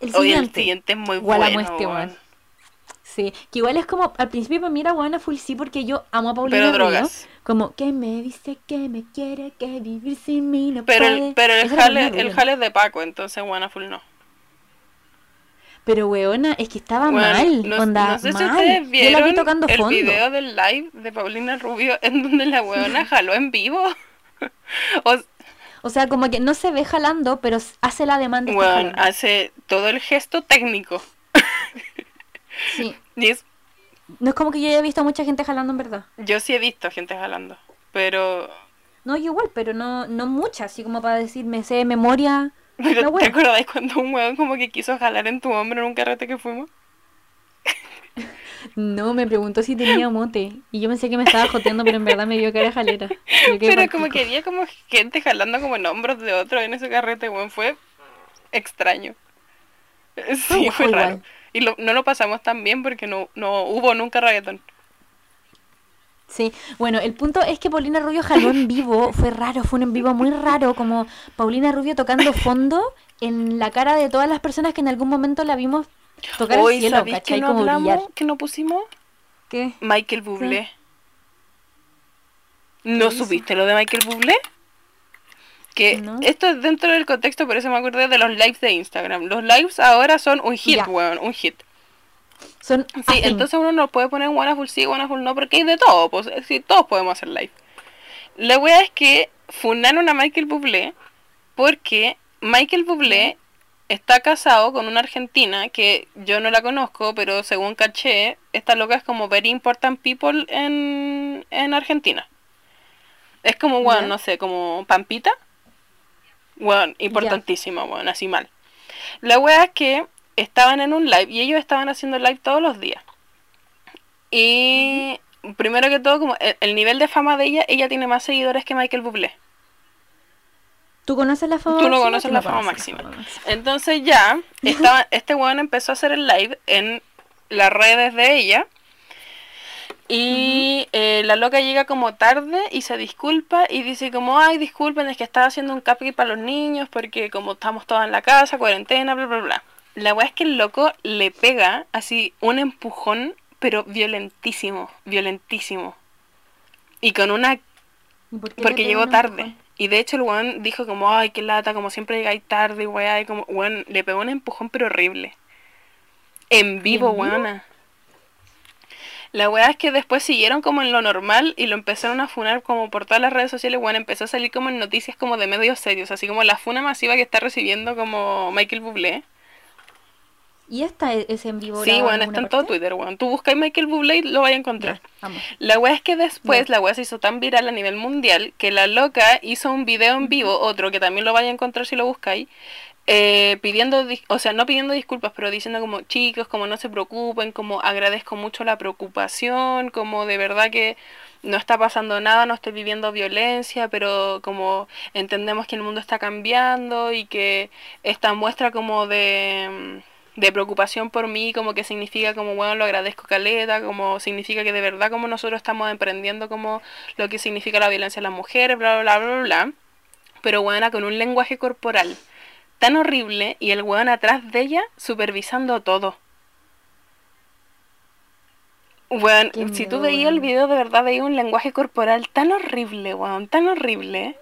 El siguiente. el siguiente es muy bueno, este, weón. Sí, que igual es como, al principio para mí era buena full sí porque yo amo a Paulina Pero Rubio. drogas. Como que me dice que me quiere, que vivir sin mí no Pero puede. el, pero el jale, el jale es de Paco, entonces Wanna Full no. Pero weona, es que estaba mal, no, onda, no sé si mal. ustedes yo la vieron vi tocando el fondo. video del live de Paulina Rubio en donde la weona jaló en vivo. o, O sea, como que no se ve jalando, pero hace la demanda. jalando. hace todo el gesto técnico. Sí. No es como que yo haya visto a mucha gente jalando en verdad. yo sí he visto gente jalando. Pero, No, yo igual, pero no, no mucha, así como para decir, me sé de memoria. pero ¿te acordáis cuando un weón como que quiso jalar en tu hombro en un carrete que fuimos? No, me preguntó si tenía mote. Y yo pensé que me estaba joteando, pero en verdad me vio que era jalera. Pero pa'l como pico. que había como gente jalando como en hombros de otro en ese carrete, weón. Fue extraño. Sí, Fue fue raro. igual. Y lo- no lo pasamos tan bien porque no, no hubo nunca reggaetón. Sí, bueno, el punto es que Paulina Rubio jaló en vivo, fue raro, fue un en vivo muy raro, como Paulina Rubio tocando fondo en la cara de todas las personas que en algún momento la vimos tocar Hoy, el cielo, ¿sabéis que ¿cachai? no como hablamos? brillar. que no pusimos? ¿Qué? Michael Bublé. ¿No supiste lo de Michael Bublé? Que No. esto es dentro del contexto, por eso me acordé de los lives de Instagram. Los lives ahora son un hit, Ya. weón, un hit. Son Sí, entonces uno no puede poner Wonderful sí, Wonderful no, porque hay de todo, pues sí, todos podemos hacer live. La wea es que fundaron a Michael Bublé porque Michael Bublé está casado con una argentina que yo no la conozco, pero según caché, esta loca es como very important people en, en Argentina. Es como, bueno, no sé, como Pampita. Bueno, importantísima, bueno, así mal. La wea es que estaban en un live y ellos estaban haciendo live todos los días. Y primero que todo, como el, el nivel de fama de ella, ella tiene más seguidores que Michael Bublé. ¿Tú conoces la fama Tú no máxima? conoces la fama máxima. Entonces ya, estaba, este weón empezó a hacer el live en las redes de ella. Y eh, la loca llega como tarde y se disculpa y dice como, ay, disculpen, es que estaba haciendo un cupcake para los niños porque como estamos todos en la casa, cuarentena, bla, bla, bla. La weá es que el loco le pega así un empujón, pero violentísimo, violentísimo. Y con una ¿Y por qué le porque llegó tarde. empujón? Y de hecho el weón dijo como, ay, qué lata, como siempre llegáis tarde, weá. Y como, weón, le pegó un empujón pero horrible. En vivo, vivo? weona. La weá es que después siguieron como en lo normal y lo empezaron a funar como por todas las redes sociales, weón, empezó a salir como en noticias como de medios serios, así como la funa masiva que está recibiendo como Michael Bublé. ¿Y esta es, en vivo? Sí, en está en todo? Twitter, weón. Tú buscas Michael Bublé y lo vas a encontrar. La wea es que después la wea se hizo tan viral a nivel mundial que la loca hizo un video en vivo, otro que también lo vaya a encontrar si lo buscáis, eh, pidiendo, o sea, no pidiendo disculpas, pero diciendo como chicos, como no se preocupen, como agradezco mucho la preocupación, como de verdad que no está pasando nada, no estoy viviendo violencia, pero como entendemos que el mundo está cambiando y que esta muestra como de, de preocupación por mí, como que significa como, bueno, lo agradezco caleta, como significa que de verdad como nosotros estamos emprendiendo como lo que significa la violencia a las mujeres, bla, bla, bla, bla, bla. Pero bueno, con un lenguaje corporal tan horrible y el weón atrás de ella supervisando todo. Weón, Qué si tú veías el video de verdad veías un lenguaje corporal tan horrible, weón, tan horrible.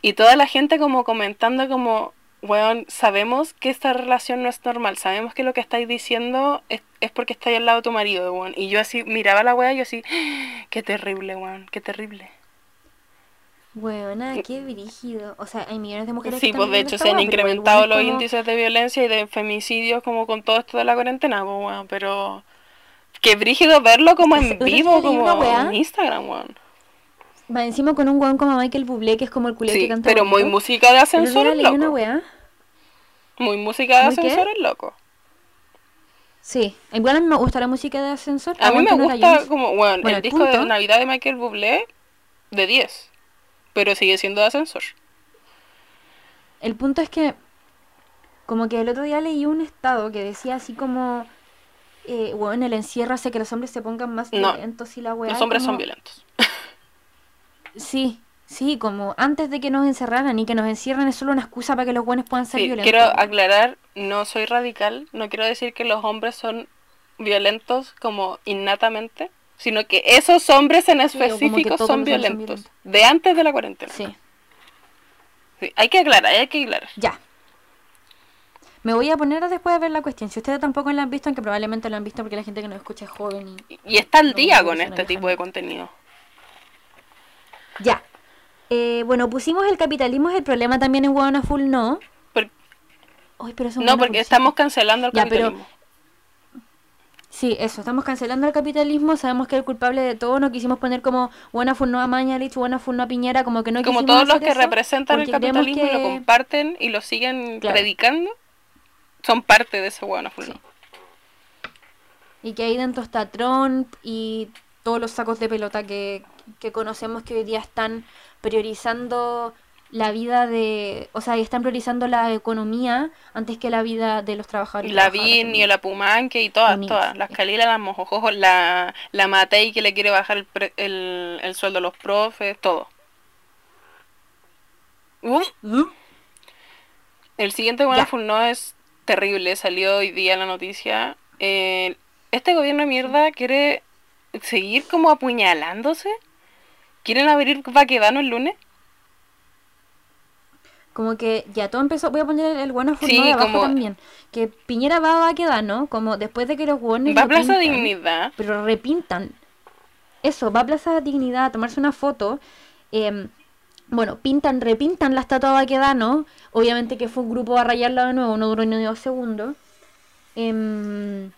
Y toda la gente como comentando como, weón, sabemos que esta relación no es normal, sabemos que lo que estáis diciendo es, es porque estáis al lado de tu marido, weón. Y yo así miraba a la weá y yo así, qué terrible, weón, qué terrible. Weona, qué brígido. O sea, hay millones de mujeres que Sí, pues de hecho se han incrementado los como- índices de violencia y de femicidios como con todo esto de la cuarentena, pues, weón, pero... Qué brígido verlo como en vivo, como en Instagram, weón. Va encima con un weón como Michael Bublé, que es como el culé Sí, que canta pero muy música de ascensor es leí una loco. weá. Muy música de ascensor es loco. Sí, igual a mí me gusta la música de ascensor. A mí me gusta como, bueno, Bueno, el el disco de punto- Navidad de Michael Bublé de 10, pero sigue siendo de ascensor. El punto es que, como que el otro día leí un estado que decía así como, eh, weón, el encierro hace que los hombres se pongan más No, violentos y la weá. Los hombres son violentos. Sí, sí, como antes de que nos encerraran y que nos encierren es solo una excusa para que los buenos puedan ser Sí, violentos. quiero aclarar, no soy radical, no quiero decir que los hombres son violentos como innatamente, sino que esos hombres en específico son violentos, violentos. de antes de la cuarentena. Sí, Sí, hay que aclarar, hay que aclarar. ya. Me voy a poner a después de ver la cuestión. Si ustedes tampoco la han visto, aunque probablemente la han visto porque la gente que nos escucha es joven y... Y está al día no, con este es tipo de contenido. Ya. Eh, bueno, pusimos el capitalismo es el problema también en Huevona Full, ¿no? Por- Ay, pero no, porque estamos cancelando el Ya, pero- capitalismo. Sí, eso, estamos cancelando el capitalismo, sabemos que el culpable de todo, no quisimos poner como buena full no a Mañalich, buena full no a Piñera, como que no Como todos los que representan el capitalismo y lo comparten y lo siguen Claro. predicando, son parte de ese hueón Sí. Y que ahí dentro está Trump y todos los sacos de pelota que, que conocemos que hoy día están priorizando la vida de, o sea, están priorizando la economía antes que la vida de los trabajadores. y La Vin y la Pumanque y todas, todas. Las sí. Calila, las Mojojojos, la, la Matei que le quiere bajar el, pre- el, el sueldo a los profes, todo. Uh, El siguiente Ya. Wonderful no es terrible, salió hoy día la noticia. Eh, este gobierno de mierda quiere seguir como apuñalándose ¿Quieren abrir Baquedano el lunes? Como que ya todo empezó, voy a poner el bueno Sí, no de abajo como- también. Que Piñera va a Baquedano, como después de que los hueones Va a Plaza pintan, Dignidad. Pero repintan. Eso, va a Plaza Dignidad a tomarse una foto. em, bueno, pintan, repintan la estatua de Baquedano. Obviamente que fue un grupo a rayarla de nuevo, no duró ni dos segundos. Em,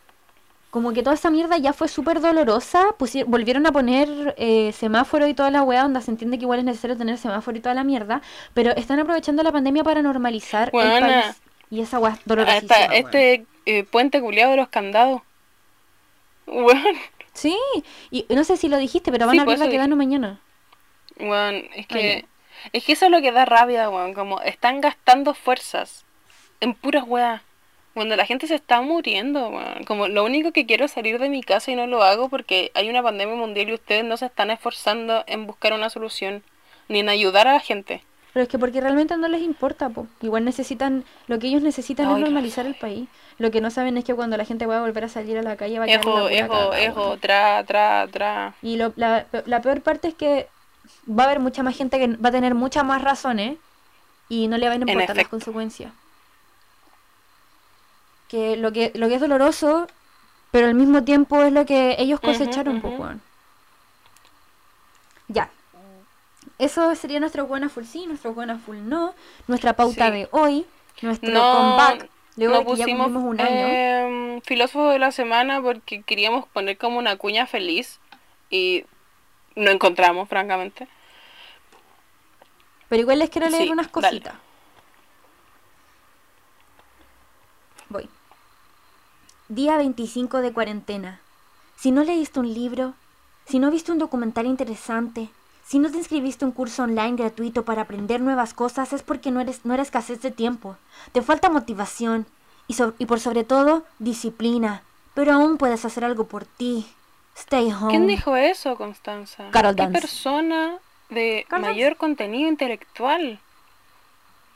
como que toda esa mierda ya fue súper dolorosa. pusi- volvieron a poner eh, semáforo y toda la weá, onda se entiende que igual es necesario tener semáforo y toda la mierda. Pero están aprovechando la pandemia para normalizar el país. Y esa weá es dolorosísima. Hasta weón. este eh, puente culiado de los candados. Weón, Sí, y no sé si lo dijiste, pero van Sí, a abrir eso Baquedano mañana. weón, es Ah, que. Es que eso es lo que da rabia, weón. Como están gastando fuerzas en puras weas. Cuando la gente se está muriendo. Como lo único que quiero es salir de mi casa y no lo hago porque hay una pandemia mundial y ustedes no se están esforzando en buscar una solución. Ni en ayudar a la gente. Pero es que porque realmente no les importa, po. Igual necesitan, lo que ellos necesitan Ay, es normalizar el país. Lo que no saben es que cuando la gente va a volver a salir a la calle va a Ejo, ejo, ejo, tra, tra, tra. Y lo- la, la peor parte es que va a haber mucha más gente que va a tener muchas más razones y no le van a importar las consecuencias. Que lo que lo que es doloroso, pero al mismo tiempo es lo que ellos cosecharon, po, ujú. weón. Ya. Eso sería nuestro buena full sí, nuestro buena full no, nuestra pauta Sí. de hoy, nuestro No, comeback hoy no que ya pusimos cumplimos un año. em, filósofo de la semana porque queríamos poner como una cuña feliz y no encontramos, francamente. Pero igual les quiero leer Sí, unas cositas. Día 25 de cuarentena. Si no leíste un libro, si no viste un documental interesante, si no te inscribiste a un curso online gratuito para aprender nuevas cosas, es porque no eres, no eres escasez de tiempo. Te falta motivación y, so- y por sobre todo, disciplina. Pero aún puedes hacer algo por ti. Stay home. ¿Quién dijo eso, Constanza? Carol ¿Qué Dance. persona de Carol mayor contenido intelectual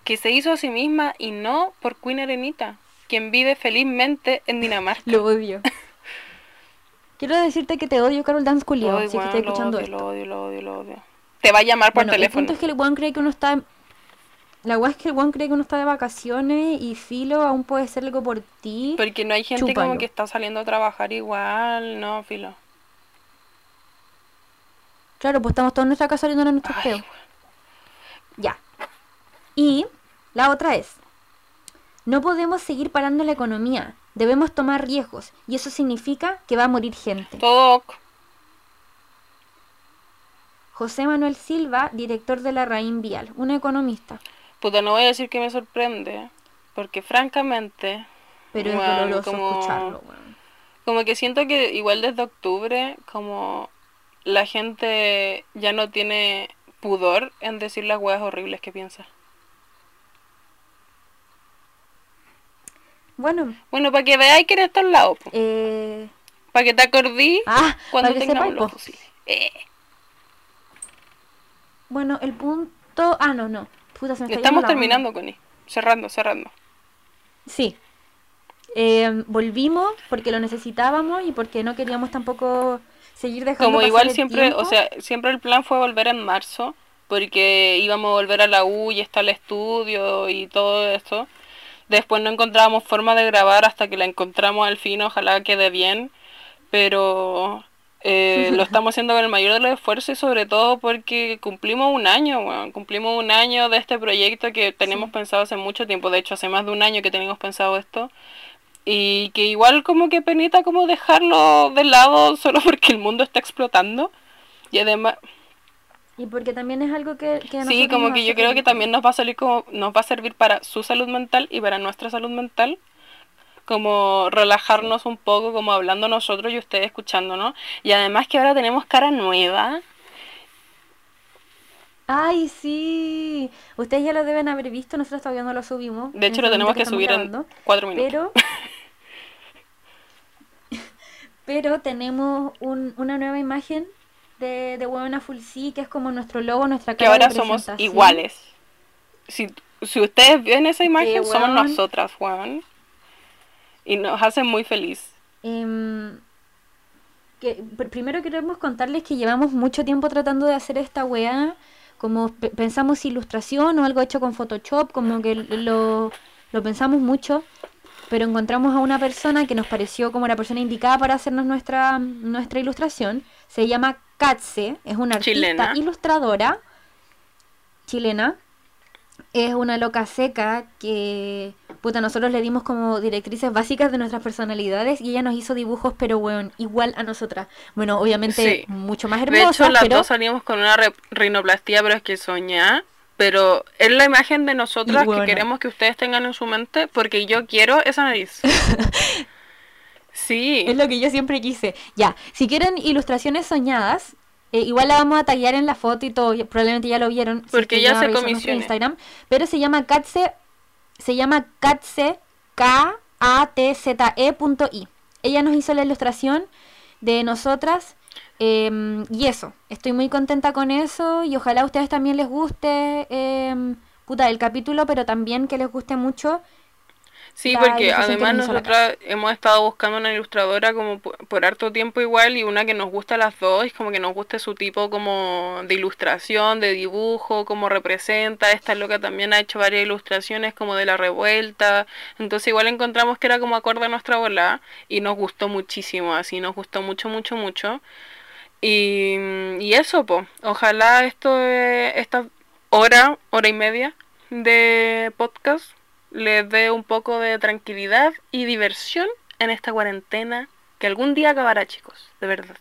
que se hizo a sí misma y no por Queen Arenita, quien vive felizmente en Dinamarca? Lo odio. Quiero decirte que te odio, Carol Dance Culiao, Ay, si weón, estás escuchando odio, esto. lo odio, lo odio, lo odio. Te va a llamar por Bueno, el teléfono. punto es que el weón cree que uno está... La weá es que el weón cree que uno está de vacaciones y filo aún puede hacer algo por ti. Porque no hay gente Chúpalo. como que está saliendo a trabajar igual, no, filo. Claro, pues estamos todos en nuestra casa saliendo a nuestros peos. Ya. Y la otra es, no podemos seguir parando la economía, debemos tomar riesgos y eso significa que va a morir gente. Todo ok. José Manuel Silva, director de la Raín Vial, un economista, Puta, no voy a decir que me sorprende, porque francamente, pero es Weón, doloroso como- escucharlo. weón. como que siento que igual desde octubre, como la gente ya no tiene pudor en decir las weas horribles que piensa. Bueno, Bueno, para que veáis que en estos lados, po. eh... para que te acordí Ah, cuando tengamos los fusiles. Eh, Bueno, el punto... Ah, no, no. Puta, se me Estamos terminando, Connie. Cerrando, cerrando. Sí. Eh, volvimos porque lo necesitábamos y porque no queríamos tampoco seguir dejando Como pasar igual el siempre, tiempo. o sea, siempre el plan fue volver en marzo, porque íbamos a volver a la U y está el estudio y todo esto. Después no encontrábamos forma de grabar hasta que la encontramos al fin, ojalá quede bien, pero eh, lo estamos haciendo con el mayor de los esfuerzos y sobre todo porque cumplimos un año, cumplimos un año de este proyecto que tenemos pensado hace mucho tiempo, de hecho hace más de un año que teníamos pensado esto. Y que igual como que penita como dejarlo de lado solo porque el mundo está explotando. Y además, Y porque también es algo que, sí, como que yo creo que también nos va a salir como, nos va a servir para su salud mental y para nuestra salud mental. Como relajarnos un poco, como hablando nosotros y ustedes escuchándonos. Y además que ahora tenemos cara nueva. ¡Ay, sí! Ustedes ya lo deben haber visto, nosotros todavía no lo subimos. De hecho, este lo tenemos momento que subir en cuatro minutos. Pero... pero tenemos un- una nueva imagen de, de Huevona Full que es como nuestro logo, nuestra que cara de ahora somos iguales. Si, si ustedes ven esa imagen, somos nosotras, Juan. Y nos hacen muy feliz. Em, que pr- primero queremos contarles que llevamos mucho tiempo tratando de hacer esta weá. Como pe- pensamos ilustración o algo hecho con Photoshop, como que lo, lo pensamos mucho. Pero encontramos a una persona que nos pareció como la persona indicada para hacernos nuestra, nuestra ilustración. Se llama Katze, es una artista Chilena. ilustradora chilena. Es una loca seca que, puta, nosotros le dimos como directrices básicas de nuestras personalidades y ella nos hizo dibujos, pero bueno, igual a nosotras. Bueno, obviamente Sí. mucho más De hermosas, hecho, las pero dos salimos con una rinoplastía, pero es que soñá. Pero es la imagen de nosotras bueno. que queremos que ustedes tengan en su mente, porque yo quiero esa nariz. sí. es lo que yo siempre quise. Ya, si quieren ilustraciones soñadas, eh, igual la vamos a tallar en la foto y todo, probablemente ya lo vieron. si Porque que ya se comisione. Instagram, pero se llama Katze, se llama Katze, K-A-T-Z-E punto I. Ella nos hizo la ilustración de nosotras. Em, y eso, estoy muy contenta con eso y ojalá a ustedes también les guste em, puta, el capítulo, pero también que les guste mucho. Sí, porque además nosotras hemos estado buscando una ilustradora como por, por harto tiempo igual y una que nos gusta a las dos, como que nos guste su tipo como de ilustración, de dibujo, cómo representa. Esta loca también ha hecho varias ilustraciones como de la revuelta. Entonces igual encontramos que era como acorde a nuestra bola y nos gustó muchísimo, así nos gustó mucho, mucho, mucho. Y, y eso, pues, ojalá esto, eh, esta hora, hora y media de podcast les dé un poco de tranquilidad y diversión en esta cuarentena que algún día acabará, chicos, de verdad.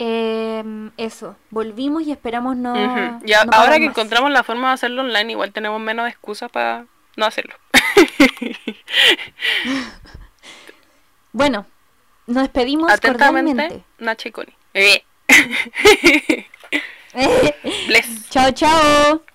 Em, eso, volvimos y esperamos no. Ujú. Y a- no ahora que más. encontramos la forma de hacerlo online, igual tenemos menos excusas para no hacerlo. Bueno, nos despedimos Atentamente, cordialmente. Nachi Connie. Eh. Bless. chao, chao.